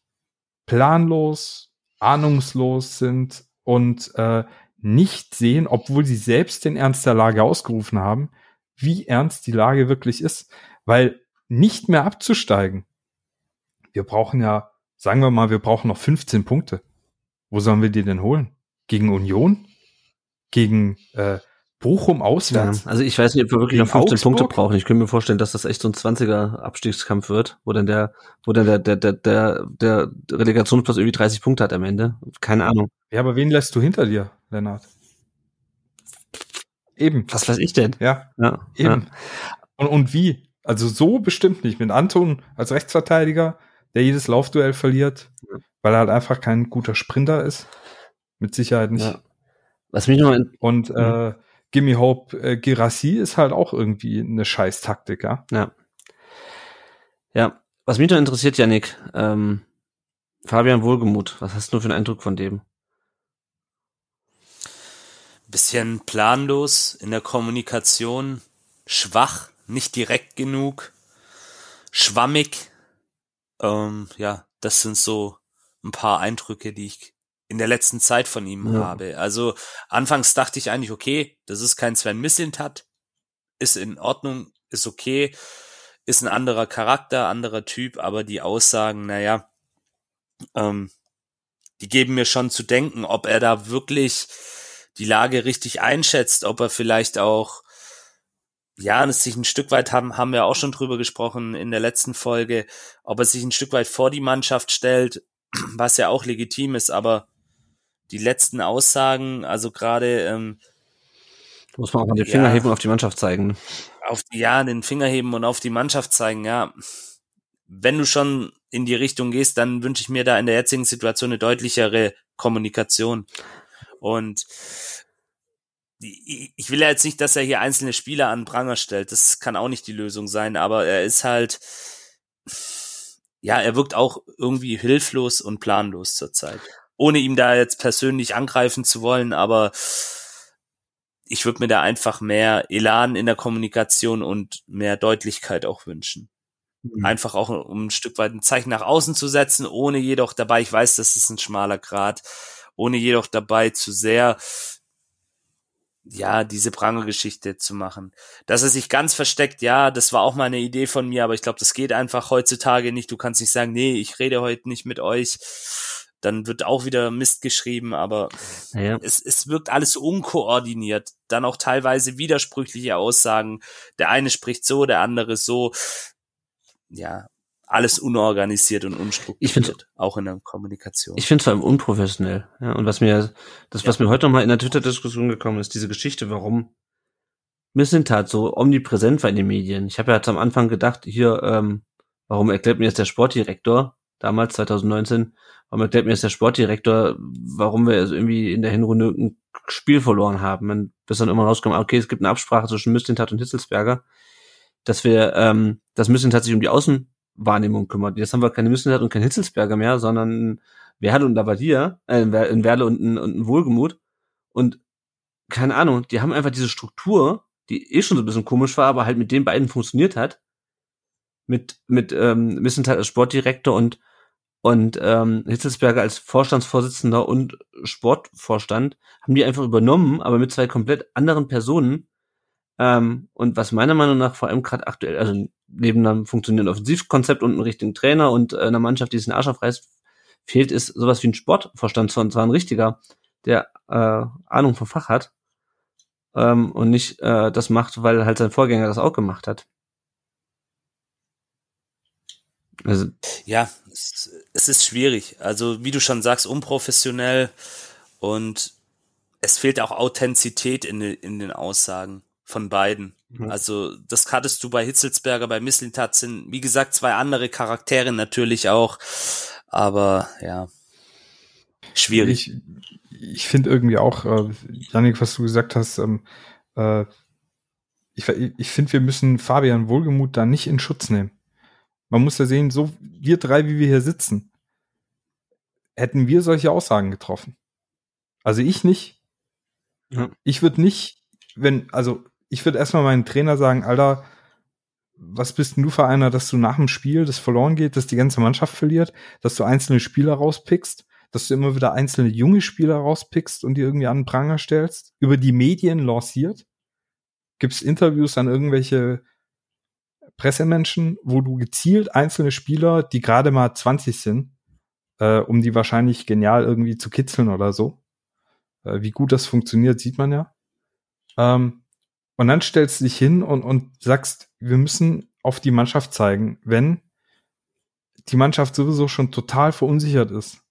planlos, ahnungslos sind und äh, nicht sehen, obwohl sie selbst den Ernst der Lage ausgerufen haben, wie ernst die Lage wirklich ist. Weil nicht mehr abzusteigen. Wir brauchen ja, sagen wir mal, wir brauchen noch 15 Punkte. Wo sollen wir die denn holen? Gegen Union? Gegen äh, Bochum auswärts? Ja, also ich weiß nicht, ob wir wirklich noch 15 Augsburg? Punkte brauchen. Ich könnte mir vorstellen, dass das echt so ein 20er Abstiegskampf wird, wo dann der, wo dann der, der, der, der, der Relegationsplatz irgendwie 30 Punkte hat am Ende. Keine Ahnung. Ja, aber wen lässt du hinter dir, Lennart? Eben. Was weiß ich denn? Ja. ja eben. Ja. Und, und wie? Also so bestimmt nicht. Mit Anton als Rechtsverteidiger, der jedes Laufduell verliert, ja. weil er halt einfach kein guter Sprinter ist. Mit Sicherheit nicht. Ja. Was mich noch Und mhm. äh, Gimme Hope äh, Girassi ist halt auch irgendwie eine scheiß Taktik, ja. Ja. Ja. Was mich noch interessiert, Janik, ähm, Fabian Wohlgemuth, was hast du für einen Eindruck von dem? Bisschen planlos in der Kommunikation, schwach, nicht direkt genug, schwammig. Ähm, ja, das sind so ein paar Eindrücke, die ich in der letzten Zeit von ihm ja. habe. Also anfangs dachte ich eigentlich, okay, das ist kein Sven Mislintat, ist in Ordnung, ist okay, ist ein anderer Charakter, anderer Typ, aber die Aussagen, naja, ähm, die geben mir schon zu denken, ob er da wirklich die Lage richtig einschätzt, ob er vielleicht auch ja, es sich ein Stück weit haben, haben wir auch schon drüber gesprochen in der letzten Folge, ob er sich ein Stück weit vor die Mannschaft stellt, was ja auch legitim ist, aber die letzten Aussagen, also gerade ähm, muss man auch mal den Finger ja, heben und auf die Mannschaft zeigen. Auf die, ja, den Finger heben und auf die Mannschaft zeigen, ja. Wenn du schon in die Richtung gehst, dann wünsche ich mir da in der jetzigen Situation eine deutlichere Kommunikation. Und ich will ja jetzt nicht, dass er hier einzelne Spieler an Pranger stellt. Das kann auch nicht die Lösung sein, aber er ist halt, ja, er wirkt auch irgendwie hilflos und planlos zurzeit. Ohne ihm da jetzt persönlich angreifen zu wollen, aber ich würde mir da einfach mehr Elan in der Kommunikation und mehr Deutlichkeit auch wünschen. Mhm. Einfach auch, um ein Stück weit ein Zeichen nach außen zu setzen, ohne jedoch dabei, ich weiß, das ist ein schmaler Grad, ohne jedoch dabei zu sehr ja, diese Pranger-Geschichte zu machen. Dass er sich ganz versteckt, ja, das war auch mal eine Idee von mir, aber ich glaube, das geht einfach heutzutage nicht. Du kannst nicht sagen, nee, ich rede heute nicht mit euch. Dann wird auch wieder Mist geschrieben, aber ja. es, es wirkt alles unkoordiniert. Dann auch teilweise widersprüchliche Aussagen. Der eine spricht so, der andere so. Ja, alles unorganisiert und unstrukturiert, ich finde auch in der Kommunikation. Ich finde es vor allem unprofessionell. Ja, und was mir, das, ja. was mir heute nochmal in der Twitter-Diskussion gekommen ist, diese Geschichte, warum Missentat so omnipräsent war in den Medien. Ich habe ja jetzt am Anfang gedacht, hier, ähm, warum erklärt mir jetzt der Sportdirektor, damals 2019, warum erklärt mir jetzt der Sportdirektor, warum wir also irgendwie in der Hinrunde ein Spiel verloren haben. Und bis dann immer rauskommt, okay, es gibt eine Absprache zwischen Missentat und Hitzelsberger, dass wir, ähm, dass Missentat sich um die Außen Wahrnehmung kümmert. Jetzt haben wir keine Missentat und kein Hitzelsberger mehr, sondern Werle und Lavadia, äh, in Werle und und ein Wohlgemut. Und keine Ahnung, die haben einfach diese Struktur, die eh schon so ein bisschen komisch war, aber halt mit den beiden funktioniert hat. Mit, mit ähm, Missentat als Sportdirektor und, und ähm, Hitzelsberger als Vorstandsvorsitzender und Sportvorstand, haben die einfach übernommen, aber mit zwei komplett anderen Personen. Ähm, und was meiner Meinung nach vor allem gerade aktuell, also neben einem funktionierenden Offensivkonzept und einem richtigen Trainer und äh, einer Mannschaft, die es in Arsch aufreißt, fehlt, ist sowas wie ein Sportvorstand, und zwar ein richtiger, der äh, Ahnung vom Fach hat ähm, und nicht äh, das macht, weil halt sein Vorgänger das auch gemacht hat. Also, ja, es, es ist schwierig. Also wie du schon sagst, unprofessionell und es fehlt auch Authentizität in, in den Aussagen von beiden. Mhm. Also das hattest du bei Hitzelsberger, bei Misslintat sind, wie gesagt, zwei andere Charaktere natürlich auch, aber ja, schwierig. Ich, ich finde irgendwie auch, äh, Janik, was du gesagt hast, ähm, äh, ich, ich finde, wir müssen Fabian Wohlgemuth da nicht in Schutz nehmen. Man muss ja sehen, so wir drei, wie wir hier sitzen, hätten wir solche Aussagen getroffen. Also ich nicht. Ja. Ich würde nicht, wenn, also ich würde erstmal meinen Trainer sagen, Alter, was bist denn du für einer, dass du nach dem Spiel das verloren geht, dass die ganze Mannschaft verliert, dass du einzelne Spieler rauspickst, dass du immer wieder einzelne junge Spieler rauspickst und die irgendwie an den Pranger stellst, über die Medien lanciert? Gibt's Interviews an irgendwelche Pressemenschen, wo du gezielt einzelne Spieler, die gerade mal 20 sind, äh, um die wahrscheinlich genial irgendwie zu kitzeln oder so. Äh, wie gut das funktioniert, sieht man ja. Ähm, und dann stellst du dich hin und, und sagst, wir müssen auf die Mannschaft zeigen, wenn die Mannschaft sowieso schon total verunsichert ist.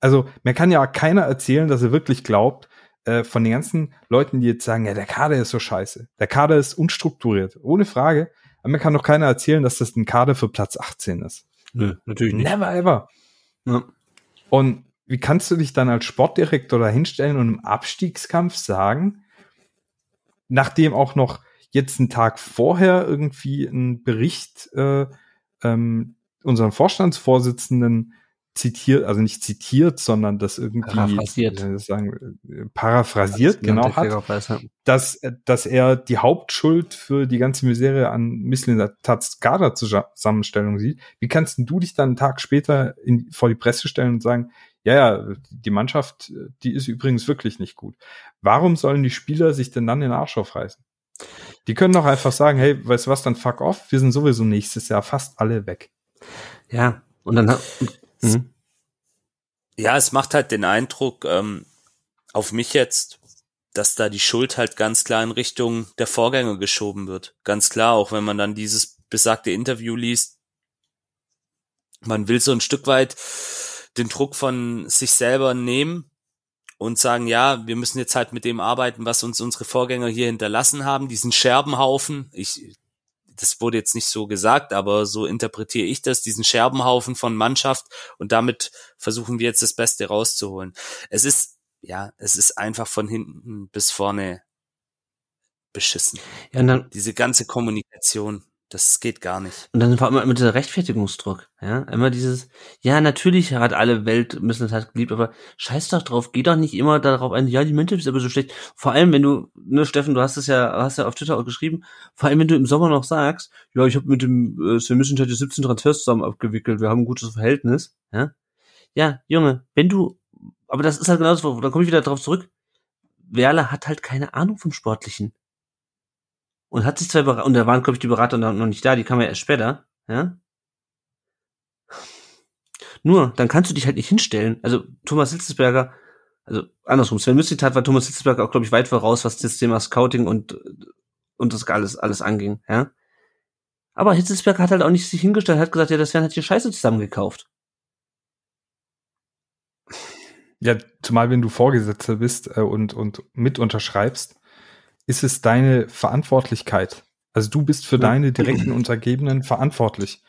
Also mir kann ja keiner erzählen, dass er wirklich glaubt, äh, von den ganzen Leuten, die jetzt sagen, ja, der Kader ist so scheiße. Der Kader ist unstrukturiert, ohne Frage. Aber mir kann doch keiner erzählen, dass das ein Kader für Platz 18 ist. Nö, natürlich nicht. Never ever. Ja. Und wie kannst du dich dann als Sportdirektor da hinstellen und im Abstiegskampf sagen, nachdem auch noch jetzt einen Tag vorher irgendwie ein Bericht äh, ähm, unseren Vorstandsvorsitzenden zitiert, also nicht zitiert, sondern das irgendwie paraphrasiert, äh, sagen, äh, paraphrasiert genau hat, dass, dass er die Hauptschuld für die ganze Misere an Misslintats Kaderzusammenstellung sieht. Wie kannst du dich dann einen Tag später in, vor die Presse stellen und sagen, ja, ja, die Mannschaft, die ist übrigens wirklich nicht gut. Warum sollen die Spieler sich denn dann den Arsch aufreißen? Die können doch einfach sagen, hey, weißt du was, dann fuck off, wir sind sowieso nächstes Jahr fast alle weg. Ja, und dann mhm. Ja, es macht halt den Eindruck, ähm, auf mich jetzt, dass da die Schuld halt ganz klar in Richtung der Vorgänger geschoben wird. Ganz klar, auch wenn man dann dieses besagte Interview liest. Man will so ein Stück weit den Druck von sich selber nehmen und sagen, ja, wir müssen jetzt halt mit dem arbeiten, was uns unsere Vorgänger hier hinterlassen haben, diesen Scherbenhaufen. Ich, das wurde jetzt nicht so gesagt, aber so interpretiere ich das, diesen Scherbenhaufen von Mannschaft und damit versuchen wir jetzt das Beste rauszuholen. Es ist, ja, es ist einfach von hinten bis vorne beschissen. Ja, dann, Diese ganze Kommunikation. Das geht gar nicht. Und dann war immer, immer dieser Rechtfertigungsdruck, ja, immer dieses, ja, natürlich hat alle Welt müssen es halt geliebt, aber scheiß doch drauf, geh doch nicht immer darauf ein, ja, die Menschheit ist aber so schlecht. Vor allem, wenn du, ne, Steffen, du hast es ja, hast ja auf Twitter auch geschrieben, vor allem, wenn du im Sommer noch sagst, ja, ich habe mit dem äh, Sven Missentat 17 Transfers zusammen abgewickelt, wir haben ein gutes Verhältnis, ja. Ja, Junge, wenn du, aber das ist halt genau das, da komme ich wieder drauf zurück, Werle hat halt keine Ahnung vom Sportlichen und hat sich zwei Berater, und da waren, glaube ich, die Berater noch nicht da, die kamen ja erst später, ja. Nur, dann kannst du dich halt nicht hinstellen. Also Thomas Hitzelsberger, also andersrum, Sven Mislitat war Thomas Hitzelsberger auch, glaube ich, weit voraus, was das Thema Scouting und, und das alles, alles anging, ja. Aber Hitzelsberger hat halt auch nicht sich hingestellt, hat gesagt, ja, das werden halt hier Scheiße zusammengekauft. Ja, zumal wenn du Vorgesetzter bist äh, und, und mit unterschreibst, ist es deine Verantwortlichkeit. Also du bist für deine direkten Untergebenen verantwortlich.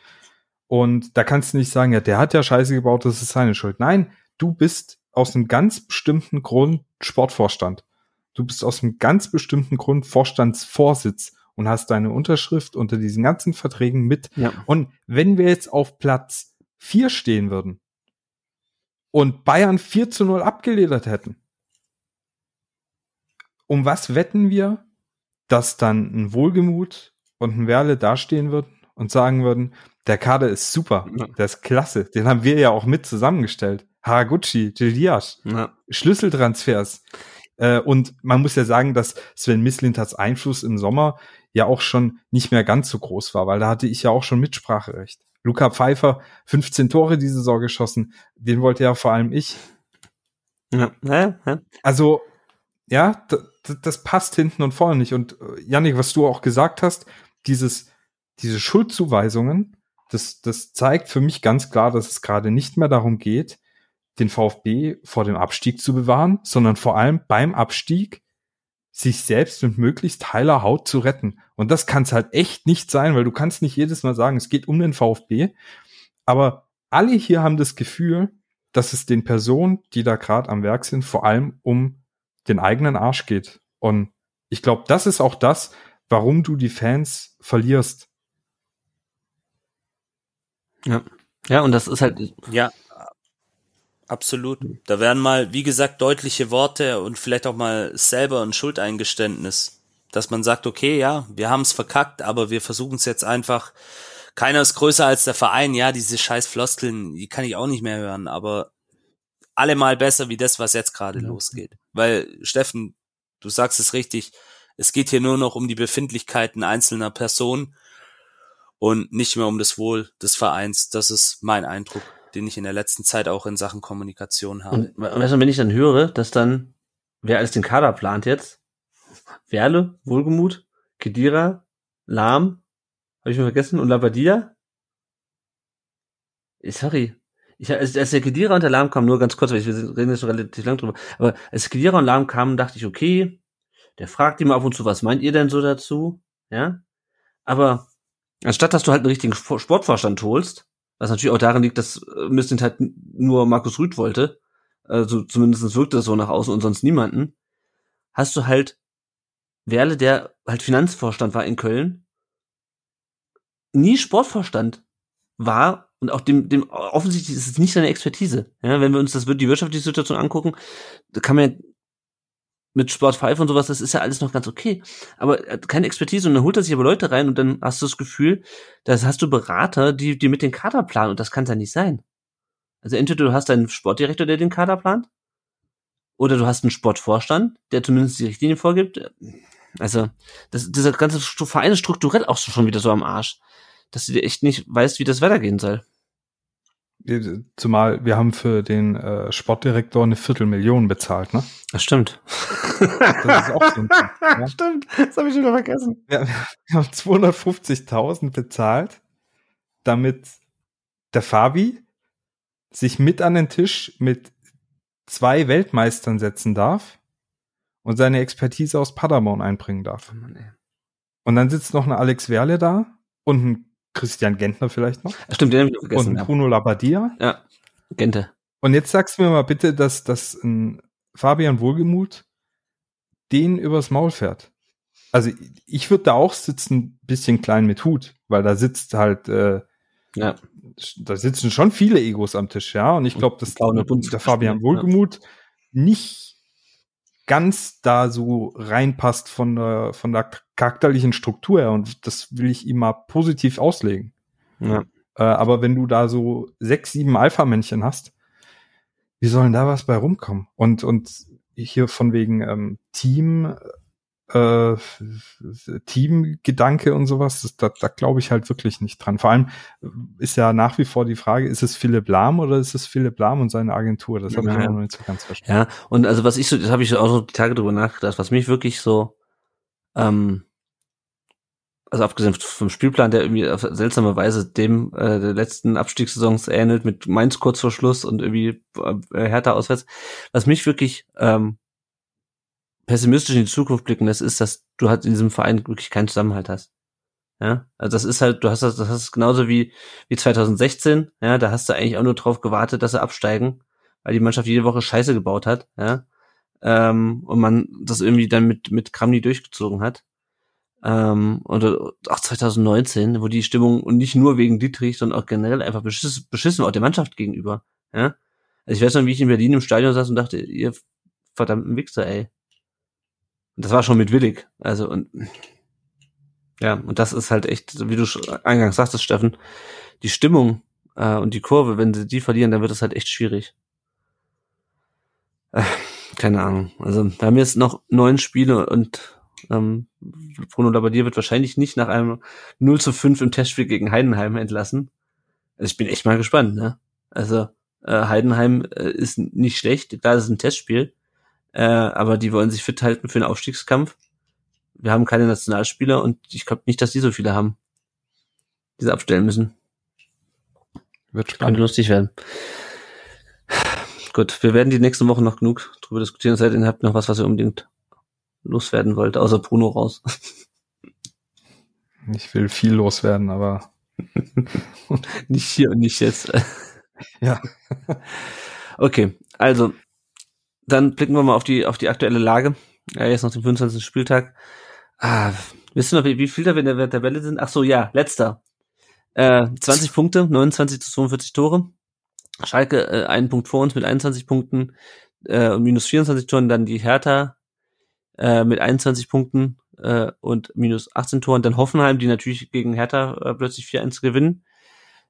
Und da kannst du nicht sagen, ja, der hat ja Scheiße gebaut, das ist seine Schuld. Nein, du bist aus einem ganz bestimmten Grund Sportvorstand. Du bist aus einem ganz bestimmten Grund Vorstandsvorsitz und hast deine Unterschrift unter diesen ganzen Verträgen mit. Ja. Und wenn wir jetzt auf Platz vier stehen würden und Bayern 4 zu 0 abgeledert hätten, um was wetten wir, dass dann ein Wohlgemut und ein Werle dastehen würden und sagen würden, der Kader ist super, ja. der ist klasse, den haben wir ja auch mit zusammengestellt. Haraguchi, Gildias, ja. Schlüsseltransfers. Äh, und man muss ja sagen, dass Sven Mislintats Einfluss im Sommer ja auch schon nicht mehr ganz so groß war, weil da hatte ich ja auch schon Mitspracherecht. Luca Pfeiffer, 15 Tore diese Saison geschossen, den wollte ja vor allem ich. Ja. Also, ja, das passt hinten und vorne nicht. Und äh, Yannick, was du auch gesagt hast, dieses, diese Schuldzuweisungen, das, das zeigt für mich ganz klar, dass es gerade nicht mehr darum geht, den VfB vor dem Abstieg zu bewahren, sondern vor allem beim Abstieg sich selbst mit möglichst heiler Haut zu retten. Und das kann es halt echt nicht sein, weil du kannst nicht jedes Mal sagen, es geht um den VfB. Aber alle hier haben das Gefühl, dass es den Personen, die da gerade am Werk sind, vor allem um den eigenen Arsch geht. Und ich glaube, das ist auch das, warum du die Fans verlierst. Ja. Ja, und das ist halt. Ja, absolut. Da werden mal, wie gesagt, deutliche Worte und vielleicht auch mal selber ein Schuldeingeständnis. Dass man sagt, okay, ja, wir haben es verkackt, aber wir versuchen es jetzt einfach. Keiner ist größer als der Verein. Ja, diese scheiß Floskeln, die kann ich auch nicht mehr hören, aber allemal besser wie das, was jetzt gerade ja. losgeht. Weil, Steffen, du sagst es richtig, es geht hier nur noch um die Befindlichkeiten einzelner Personen und nicht mehr um das Wohl des Vereins. Das ist mein Eindruck, den ich in der letzten Zeit auch in Sachen Kommunikation habe. Und weißt du, wenn ich dann höre, dass dann, wer alles den Kader plant jetzt, Werle, Wohlgemut, Kedira, Lahm, habe ich mir vergessen, und Labadia? Sorry, ich, als, als der Kedira und der Lahm kam, nur ganz kurz, weil wir reden jetzt schon relativ lang drüber, aber als Kedira und Lahm kamen, dachte ich, okay, der fragt immer ab und zu, was meint ihr denn so dazu? Ja? Aber anstatt dass du halt einen richtigen Sportvorstand holst, was natürlich auch darin liegt, dass äh, Missint halt nur Markus Rüd wollte, also zumindest wirkte das so nach außen und sonst niemanden, hast du halt Werle, der halt Finanzvorstand war in Köln, nie Sportvorstand war und auch dem, dem offensichtlich ist es nicht seine Expertise. Ja, wenn wir uns das die wirtschaftliche Situation angucken, da kann man ja mit Sport 5 und sowas, das ist ja alles noch ganz okay. Aber er hat keine Expertise und dann holt er sich aber Leute rein und dann hast du das Gefühl, dass hast du Berater, die, die mit den Kader planen und das kann ja nicht sein. Also entweder du hast einen Sportdirektor, der den Kader plant, oder du hast einen Sportvorstand, der zumindest die Richtlinien vorgibt. Also, das, dieser ganze Verein ist strukturell auch schon wieder so am Arsch, dass du dir echt nicht weißt, wie das weitergehen soll. Zumal wir haben für den äh, Sportdirektor eine Viertelmillion bezahlt, ne? Das stimmt. Das ist auch so ein ja? Stimmt, das habe ich schon wieder vergessen. Ja, wir haben 250.000 bezahlt, damit der Fabi sich mit an den Tisch mit zwei Weltmeistern setzen darf und seine Expertise aus Paderborn einbringen darf. Oh und dann sitzt noch ein Alex Werle da und ein Christian Gentner vielleicht noch. Stimmt, den habe ich vergessen. Und ja. Bruno Labbadia. Ja, Gente. Und jetzt sagst du mir mal bitte, dass, dass ein Fabian Wohlgemuth den übers Maul fährt. also ich würde da auch sitzen, bisschen klein mit Hut, weil da sitzt halt, äh, ja. da sitzen schon viele Egos am Tisch, ja. Und ich glaube, dass der Fabian Wohlgemuth ja. nicht ganz da so reinpasst von der, von der charakterlichen Struktur her. Und das will ich ihm mal positiv auslegen. Ja. Äh, aber wenn du da so sechs, sieben Alpha-Männchen hast, wie sollen da was bei rumkommen? Und, und hier von wegen ähm, Team, äh, Teamgedanke und sowas, das, da, da glaube ich halt wirklich nicht dran. Vor allem ist ja nach wie vor die Frage, ist es Philipp Lahm oder ist es Philipp Lahm und seine Agentur? Das habe ja, ich auch noch nicht so ganz verstanden. Ja, und also was ich so, das habe ich auch so die Tage drüber nachgedacht, was mich wirklich so ähm, also abgesehen vom Spielplan, der irgendwie auf seltsame Weise dem äh, der letzten Abstiegssaisons ähnelt, mit Mainz kurz vor Schluss und irgendwie äh, härter auswärts. Was mich wirklich ähm, pessimistisch in die Zukunft blicken lässt, ist, dass du halt in diesem Verein wirklich keinen Zusammenhalt hast. Ja, also das ist halt, du hast das, das ist genauso wie, wie 2016, ja, da hast du eigentlich auch nur drauf gewartet, dass sie absteigen, weil die Mannschaft jede Woche Scheiße gebaut hat, ja, ähm, und man das irgendwie dann mit, mit Kramni durchgezogen hat. Ähm, oder auch 2019, wo die Stimmung und nicht nur wegen Dietrich, sondern auch generell einfach beschissen, beschissen war auch der Mannschaft gegenüber. Ja? Also ich weiß noch, wie ich in Berlin im Stadion saß und dachte, ihr verdammten Wichser, ey. Und das war schon mit Willig. Also und ja, und das ist halt echt, wie du eingangs sagtest, Steffen, die Stimmung äh, und die Kurve, wenn sie die verlieren, dann wird es halt echt schwierig. Äh, keine Ahnung. Also wir haben jetzt noch neun Spiele und ähm, Bruno Labbadia wird wahrscheinlich nicht nach einem 0 zu 5 im Testspiel gegen Heidenheim entlassen. Also ich bin echt mal gespannt, ne? Also äh, Heidenheim äh, ist nicht schlecht, klar, das ist ein Testspiel, äh, aber die wollen sich fit halten für den Aufstiegskampf. Wir haben keine Nationalspieler und ich glaube nicht, dass die so viele haben, die sie abstellen müssen. Wird spannend. Könnte lustig werden. Gut, wir werden die nächsten Wochen noch genug drüber diskutieren. Seid ihr habt noch was, was ihr unbedingt loswerden wollt, außer Bruno raus. Ich will viel loswerden, aber nicht hier und nicht jetzt. ja. Okay, also dann blicken wir mal auf die auf die aktuelle Lage. Ja, jetzt noch den 25. Spieltag. Ah, wisst ihr noch, wie, wie viel da wir in der Tabelle sind? Ach so, ja, letzter. Äh, 20 Punkte, 29 zu 42 Tore. Schalke äh, einen Punkt vor uns mit 21 Punkten äh, und minus 24 Toren. Dann die Hertha äh, mit 21 Punkten äh, und minus 18 Toren. Dann Hoffenheim, die natürlich gegen Hertha äh, plötzlich 4-1 gewinnen.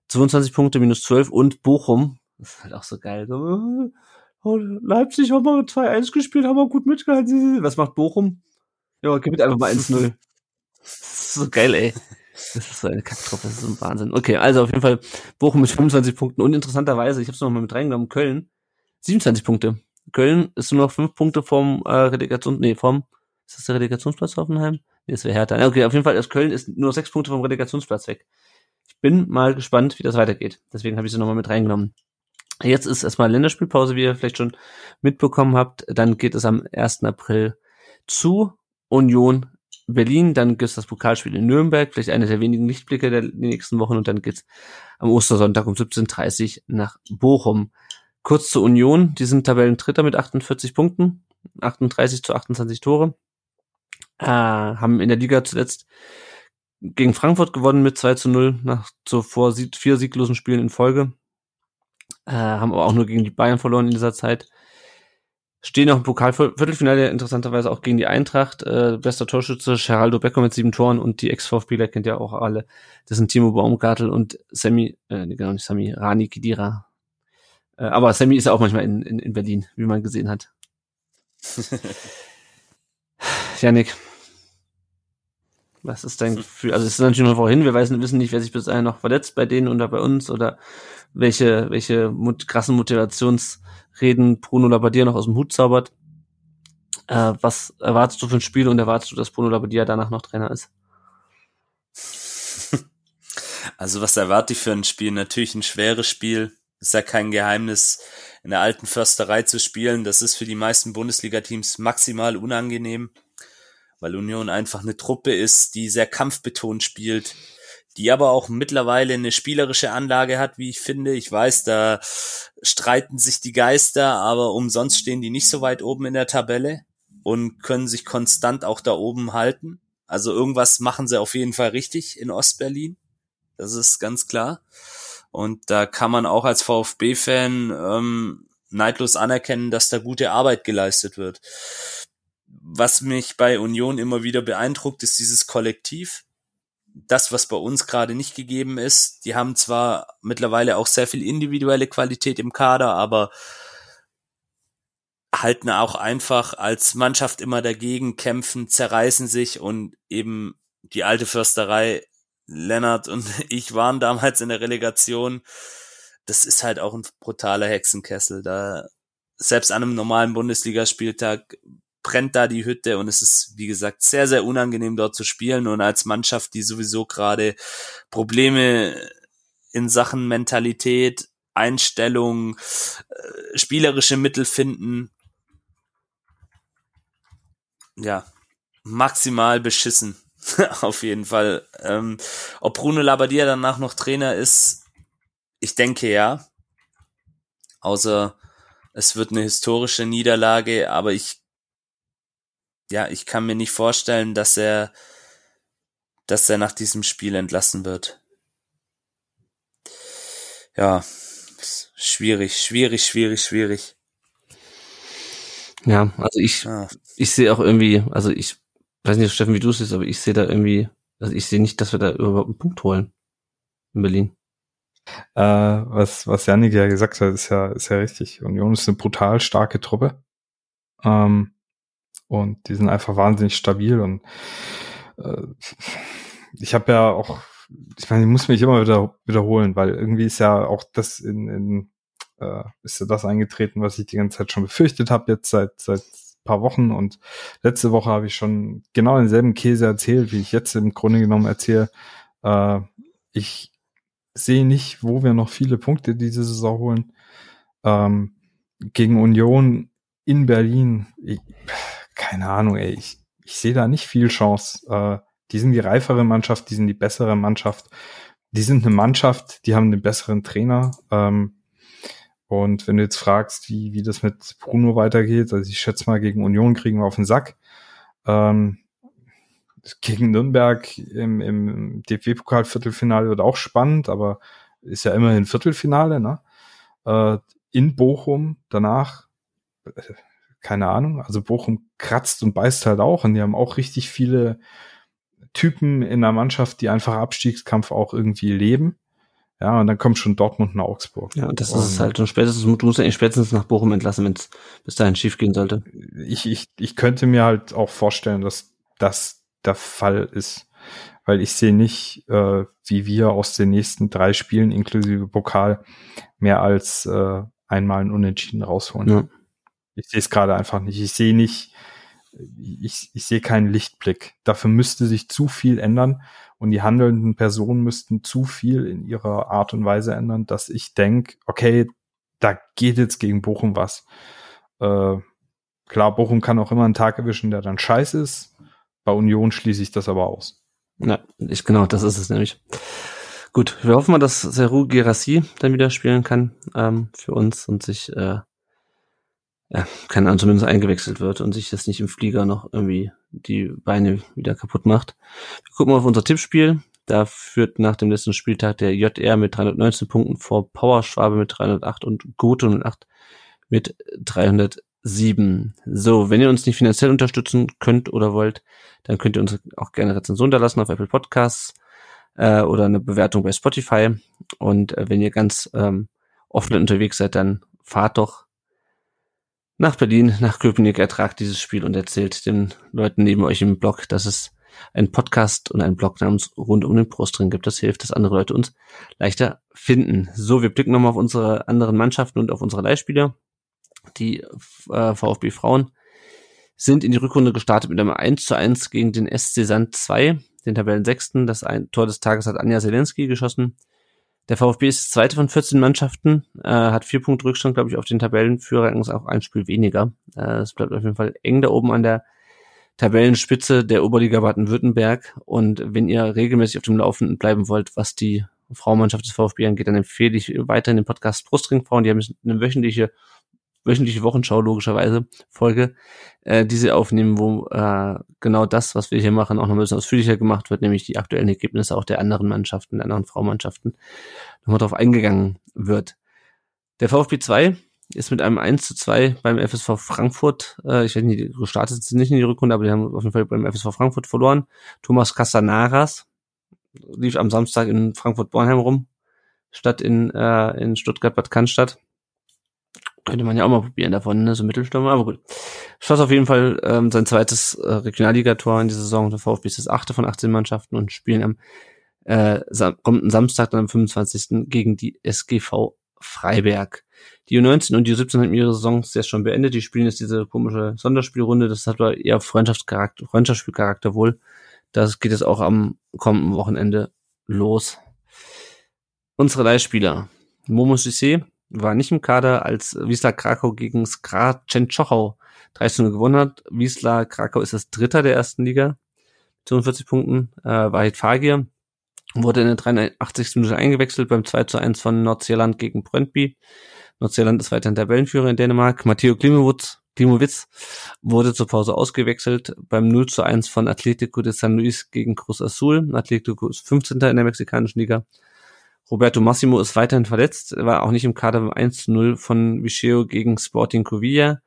22 Punkte, minus 12 und Bochum. Das ist halt auch so geil. So, oh, Leipzig haben wir 2-1 gespielt, haben wir gut mitgehalten. Was macht Bochum? Ja, gewinnt einfach mal 1-0. so geil, ey. Das ist so eine Kacktruppe, das ist so ein Wahnsinn. Okay, also auf jeden Fall Bochum mit 25 Punkten und interessanterweise, ich habe es noch mal mit reingenommen, Köln 27 Punkte. Köln ist nur noch fünf Punkte vom äh, Relegation, nee, vom, ist das der Relegationsplatz Hoffenheim? Nee, das wäre härter. Okay, auf jeden Fall ist Köln ist nur noch sechs Punkte vom Relegationsplatz weg. Ich bin mal gespannt, wie das weitergeht. Deswegen habe ich sie nochmal mit reingenommen. Jetzt ist erstmal Länderspielpause, wie ihr vielleicht schon mitbekommen habt. Dann geht es am 1. April zu Union Berlin, dann gibt es das Pokalspiel in Nürnberg, vielleicht einer der wenigen Lichtblicke der nächsten Wochen und dann geht's am Ostersonntag um 17.30 Uhr nach Bochum. Kurz zur Union, die sind Tabellendritter mit 48 Punkten, 38 zu 28 Tore, äh, haben in der Liga zuletzt gegen Frankfurt gewonnen mit 2 zu 0 nach zuvor vier sieglosen Spielen in Folge, äh, haben aber auch nur gegen die Bayern verloren in dieser Zeit. Stehen noch im Pokalviertelfinale interessanterweise auch gegen die Eintracht. Äh, bester Torschütze Geraldo Becker mit sieben Toren und die Ex-VfBler kennt ja auch alle. Das sind Timo Baumgartel und Sammy, äh, genau nicht Sammy, Rani Kidira äh, aber Sammy ist ja auch manchmal in, in, in Berlin, wie man gesehen hat. Janik. Was ist dein Gefühl? Also es ist natürlich noch vorhin, wir wissen, wissen nicht, wer sich bis dahin noch verletzt bei denen oder bei uns oder welche, welche mut krassen Motivationsreden Bruno Labbadia noch aus dem Hut zaubert. Äh, was erwartest du für ein Spiel und erwartest du, dass Bruno Labbadia danach noch Trainer ist? Also was erwarte ich für ein Spiel? Natürlich ein schweres Spiel. Ist ja kein Geheimnis, in der alten Försterei zu spielen. Das ist für die meisten Bundesliga-Teams maximal unangenehm, weil Union einfach eine Truppe ist, die sehr kampfbetont spielt, die aber auch mittlerweile eine spielerische Anlage hat, wie ich finde. Ich weiß, da streiten sich die Geister, aber umsonst stehen die nicht so weit oben in der Tabelle und können sich konstant auch da oben halten. Also irgendwas machen sie auf jeden Fall richtig in Ostberlin. Das ist ganz klar. Und da kann man auch als VfB-Fan ähm, neidlos anerkennen, dass da gute Arbeit geleistet wird. Was mich bei Union immer wieder beeindruckt, ist dieses Kollektiv. Das, was bei uns gerade nicht gegeben ist. Die haben zwar mittlerweile auch sehr viel individuelle Qualität im Kader, aber halten auch einfach als Mannschaft immer dagegen, kämpfen, zerreißen sich und eben die alte Försterei, Lennart und ich waren damals in der Relegation. Das ist halt auch ein brutaler Hexenkessel. Da selbst an einem normalen Bundesligaspieltag brennt da die Hütte und es ist, wie gesagt, sehr, sehr unangenehm dort zu spielen und als Mannschaft, die sowieso gerade Probleme in Sachen Mentalität, Einstellung, äh, spielerische Mittel finden, ja, maximal beschissen. Auf jeden Fall. Ähm, ob Bruno Labbadia danach noch Trainer ist, ich denke ja. Außer es wird eine historische Niederlage, aber ich, ja, ich kann mir nicht vorstellen, dass er, dass er nach diesem Spiel entlassen wird. Ja, schwierig, schwierig, schwierig, schwierig. Ja, also ich, ah. ich sehe auch irgendwie, also ich weiß nicht, Steffen, wie du es siehst, aber ich sehe da irgendwie, also ich sehe nicht, dass wir da überhaupt einen Punkt holen in Berlin. Äh, was, was Janik ja gesagt hat, ist ja, ist ja richtig. Union ist eine brutal starke Truppe. Ähm, und die sind einfach wahnsinnig stabil und äh, ich habe ja auch, ich meine, ich muss mich immer wieder wiederholen, weil irgendwie ist ja auch das in, in äh, ist ja das eingetreten, was ich die ganze Zeit schon befürchtet habe, jetzt seit, seit paar Wochen. Und letzte Woche habe ich schon genau denselben Käse erzählt, wie ich jetzt im Grunde genommen erzähle. Äh, ich sehe nicht, wo wir noch viele Punkte diese Saison holen. Ähm, gegen Union in Berlin, ich, keine Ahnung, ey, ich, ich sehe da nicht viel Chance. Äh, die sind die reifere Mannschaft, die sind die bessere Mannschaft. Die sind eine Mannschaft, die haben den besseren Trainer. Ähm, und wenn du jetzt fragst, wie, wie das mit Bruno weitergeht, also ich schätze mal, gegen Union kriegen wir auf den Sack. Ähm, gegen Nürnberg im, im DFB-Pokal-Viertelfinale wird auch spannend, aber ist ja immerhin Viertelfinale, ne? Äh, in Bochum danach, keine Ahnung, also Bochum kratzt und beißt halt auch und die haben auch richtig viele Typen in der Mannschaft, die einfach Abstiegskampf auch irgendwie leben. Ja, und dann kommt schon Dortmund und Augsburg. Ja, das und ist es halt. Und spätestens, du musst eigentlich spätestens nach Bochum entlassen, wenn es bis dahin schief gehen sollte. Ich, ich, ich könnte mir halt auch vorstellen, dass das der Fall ist. Weil ich sehe nicht, äh, wie wir aus den nächsten drei Spielen inklusive Pokal mehr als äh, einmal ein Unentschieden rausholen. Ja. Ich sehe es gerade einfach nicht. Ich sehe nicht, ich, ich sehe keinen Lichtblick. Dafür müsste sich zu viel ändern und die handelnden Personen müssten zu viel in ihrer Art und Weise ändern, dass ich denke, okay, da geht jetzt gegen Bochum was. Äh, klar, Bochum kann auch immer einen Tag erwischen, der dann scheiße ist. Bei Union schließe ich das aber aus. Ja, ich, genau, das ist es nämlich. Gut, wir hoffen mal, dass Seru Gerassi dann wieder spielen kann ähm, für uns und sich äh, ja, keine Ahnung, zumindest eingewechselt wird und sich das nicht im Flieger noch irgendwie die Beine wieder kaputt macht. Wir gucken auf unser Tippspiel. Da führt nach dem letzten Spieltag der JR mit 319 Punkten vor Power Schwabe mit 308 und Goto mit 8 mit 307. So, wenn ihr uns nicht finanziell unterstützen könnt oder wollt, dann könnt ihr uns auch gerne Rezension da lassen auf Apple Podcasts äh, oder eine Bewertung bei Spotify. Und äh, wenn ihr ganz ähm, offen unterwegs seid, dann fahrt doch nach Berlin, nach Köpenick, ertragt dieses Spiel und erzählt den Leuten neben euch im Blog, dass es einen Podcast und einen Blog namens Rund um den Brustring gibt. Das hilft, dass andere Leute uns leichter finden. So, wir blicken nochmal auf unsere anderen Mannschaften und auf unsere Leihspieler. Die äh, VfB Frauen sind in die Rückrunde gestartet mit einem 1 zu 1 gegen den SC Sand 2, den Tabellensechsten. Das Tor des Tages hat Anja Zelensky geschossen. Der VfB ist zweite von 14 Mannschaften, äh, hat vier Punkte Rückstand, glaube ich, auf den Tabellenführer und ist auch ein Spiel weniger. Äh, es bleibt auf jeden Fall eng da oben an der Tabellenspitze der Oberliga Baden-Württemberg. Und wenn ihr regelmäßig auf dem Laufenden bleiben wollt, was die Frauenmannschaft des VfB angeht, dann empfehle ich weiterhin den Podcast Brustring Frauen. Die haben eine wöchentliche wöchentliche Wochenschau logischerweise Folge, äh, die sie aufnehmen, wo äh, genau das, was wir hier machen, auch noch ein bisschen ausführlicher gemacht wird, nämlich die aktuellen Ergebnisse auch der anderen Mannschaften, der anderen Fraumannschaften, nochmal drauf eingegangen wird. Der VfB 2 ist mit einem 1 zu 2 beim FSV Frankfurt, äh, ich weiß nicht, gestartet sind nicht in die Rückrunde, aber die haben auf jeden Fall beim FSV Frankfurt verloren. Thomas Casanaras lief am Samstag in Frankfurt-Bornheim rum, statt in, äh, in Stuttgart-Bad Cannstatt. Könnte man ja auch mal probieren davon, ne? so Mittelstürmer, aber gut. Schoss auf jeden Fall ähm, sein zweites äh, Regionalligator in dieser Saison. Der VfB ist das achte von 18 Mannschaften und spielen am äh, kommenden Samstag, dann am 25. gegen die SGV Freiberg. Die U19 und die U17 haben ihre Saisons ja schon beendet. Die spielen jetzt diese komische Sonderspielrunde. Das hat aber eher Freundschaftscharakter, Freundschaftsspielcharakter wohl. Das geht jetzt auch am kommenden Wochenende los. Unsere Leihspieler. Momo Sissé war nicht im Kader, als Wiesla Krakau gegen Skra Czenchochau 13 gewonnen hat. Wiesla Krakau ist das Dritter der ersten Liga. 42 Punkten. Äh, Wahid Fagir wurde in der 83. Minute eingewechselt beim 2 zu 1 von Nordzeeland gegen Brøndby. Nordzeeland ist weiterhin Tabellenführer in Dänemark. Matteo Klimowitz, Klimowitz wurde zur Pause ausgewechselt beim 0 zu 1 von Atletico de San Luis gegen Cruz Azul. Atletico ist 15. in der mexikanischen Liga. Roberto Massimo ist weiterhin verletzt, war auch nicht im Kader beim 1 zu 0 von Vicheo gegen Sporting Covilla.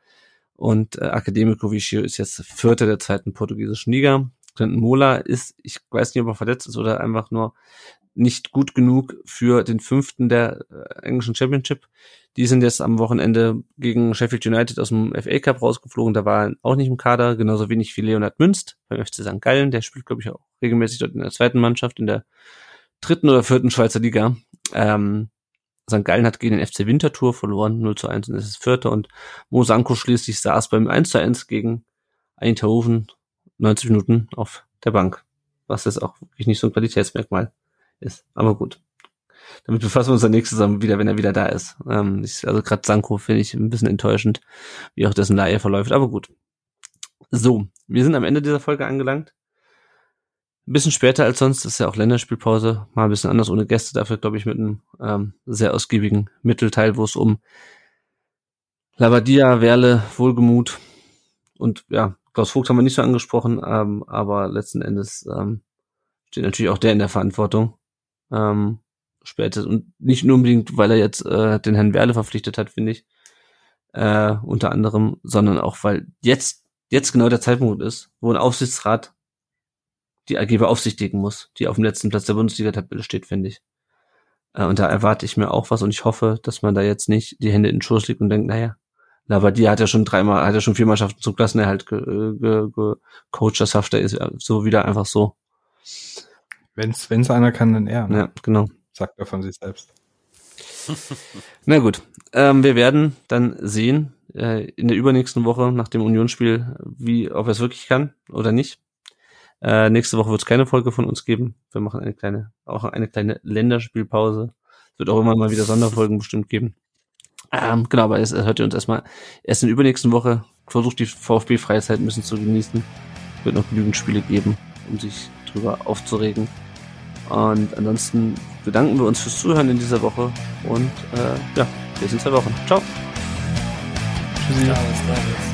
Und äh, Academico Vicheo ist jetzt Vierter der zweiten portugiesischen Liga. Clinton Mola ist, ich weiß nicht, ob er verletzt ist oder einfach nur nicht gut genug für den fünften der äh, englischen Championship. Die sind jetzt am Wochenende gegen Sheffield United aus dem FA Cup rausgeflogen. Da war er auch nicht im Kader, genauso wenig wie Leonard Münst beim FC St. Gallen. Der spielt, glaube ich, auch regelmäßig dort in der zweiten Mannschaft, in der dritten oder vierten Schweizer Liga. Ähm, St. Gallen hat gegen den FC Winterthur verloren, 0 zu 1 und ist das vierte. Und Mo Sanko schließlich saß beim 1 zu 1 gegen Eindhoven 90 Minuten auf der Bank. Was jetzt auch wirklich nicht so ein Qualitätsmerkmal ist. Aber gut. Damit befassen wir uns dann nächstes Mal wieder, wenn er wieder da ist. Ähm, also gerade Sanko finde ich ein bisschen enttäuschend, wie auch dessen Leihe verläuft. Aber gut. So, wir sind am Ende dieser Folge angelangt. Ein bisschen später als sonst, ist ja auch Länderspielpause, mal ein bisschen anders ohne Gäste, dafür glaube ich mit einem ähm, sehr ausgiebigen Mittelteil, wo es um Lavadia, Werle, Wohlgemut und ja, Klaus Vogt haben wir nicht so angesprochen, ähm, aber letzten Endes ähm, steht natürlich auch der in der Verantwortung. Ähm, später und nicht nur unbedingt, weil er jetzt äh, den Herrn Werle verpflichtet hat, finde ich, äh, unter anderem, sondern auch, weil jetzt jetzt genau der Zeitpunkt ist, wo ein Aufsichtsrat die AG beaufsichtigen muss, die auf dem letzten Platz der Bundesliga-Tabelle steht, finde ich. Äh, und da erwarte ich mir auch was und ich hoffe, dass man da jetzt nicht die Hände in den Schoß legt und denkt, naja, Labadia hat ja schon dreimal, hat ja schon vier Mannschaften zum Klassenerhalt ge, ge, ge coacht, das schafft er ist so wieder einfach so. Wenn's, wenn's einer kann, dann er. Ne? Ja, genau. Sagt er von sich selbst. Na gut, ähm, wir werden dann sehen äh, in der übernächsten Woche nach dem Unionsspiel, wie ob er es wirklich kann oder nicht. Äh, nächste Woche wird es keine Folge von uns geben. Wir machen eine kleine, auch eine kleine Länderspielpause. Es wird auch immer mal wieder Sonderfolgen bestimmt geben. Ähm, genau, aber es hört ihr uns erstmal erst in der übernächsten Woche. Versucht die VfB-Freizeit ein bisschen zu genießen. Wird noch genügend Spiele geben, um sich drüber aufzuregen. Und ansonsten bedanken wir uns fürs Zuhören in dieser Woche und äh, ja, bis in zwei Wochen. Ciao. Tschüssi. Ciao,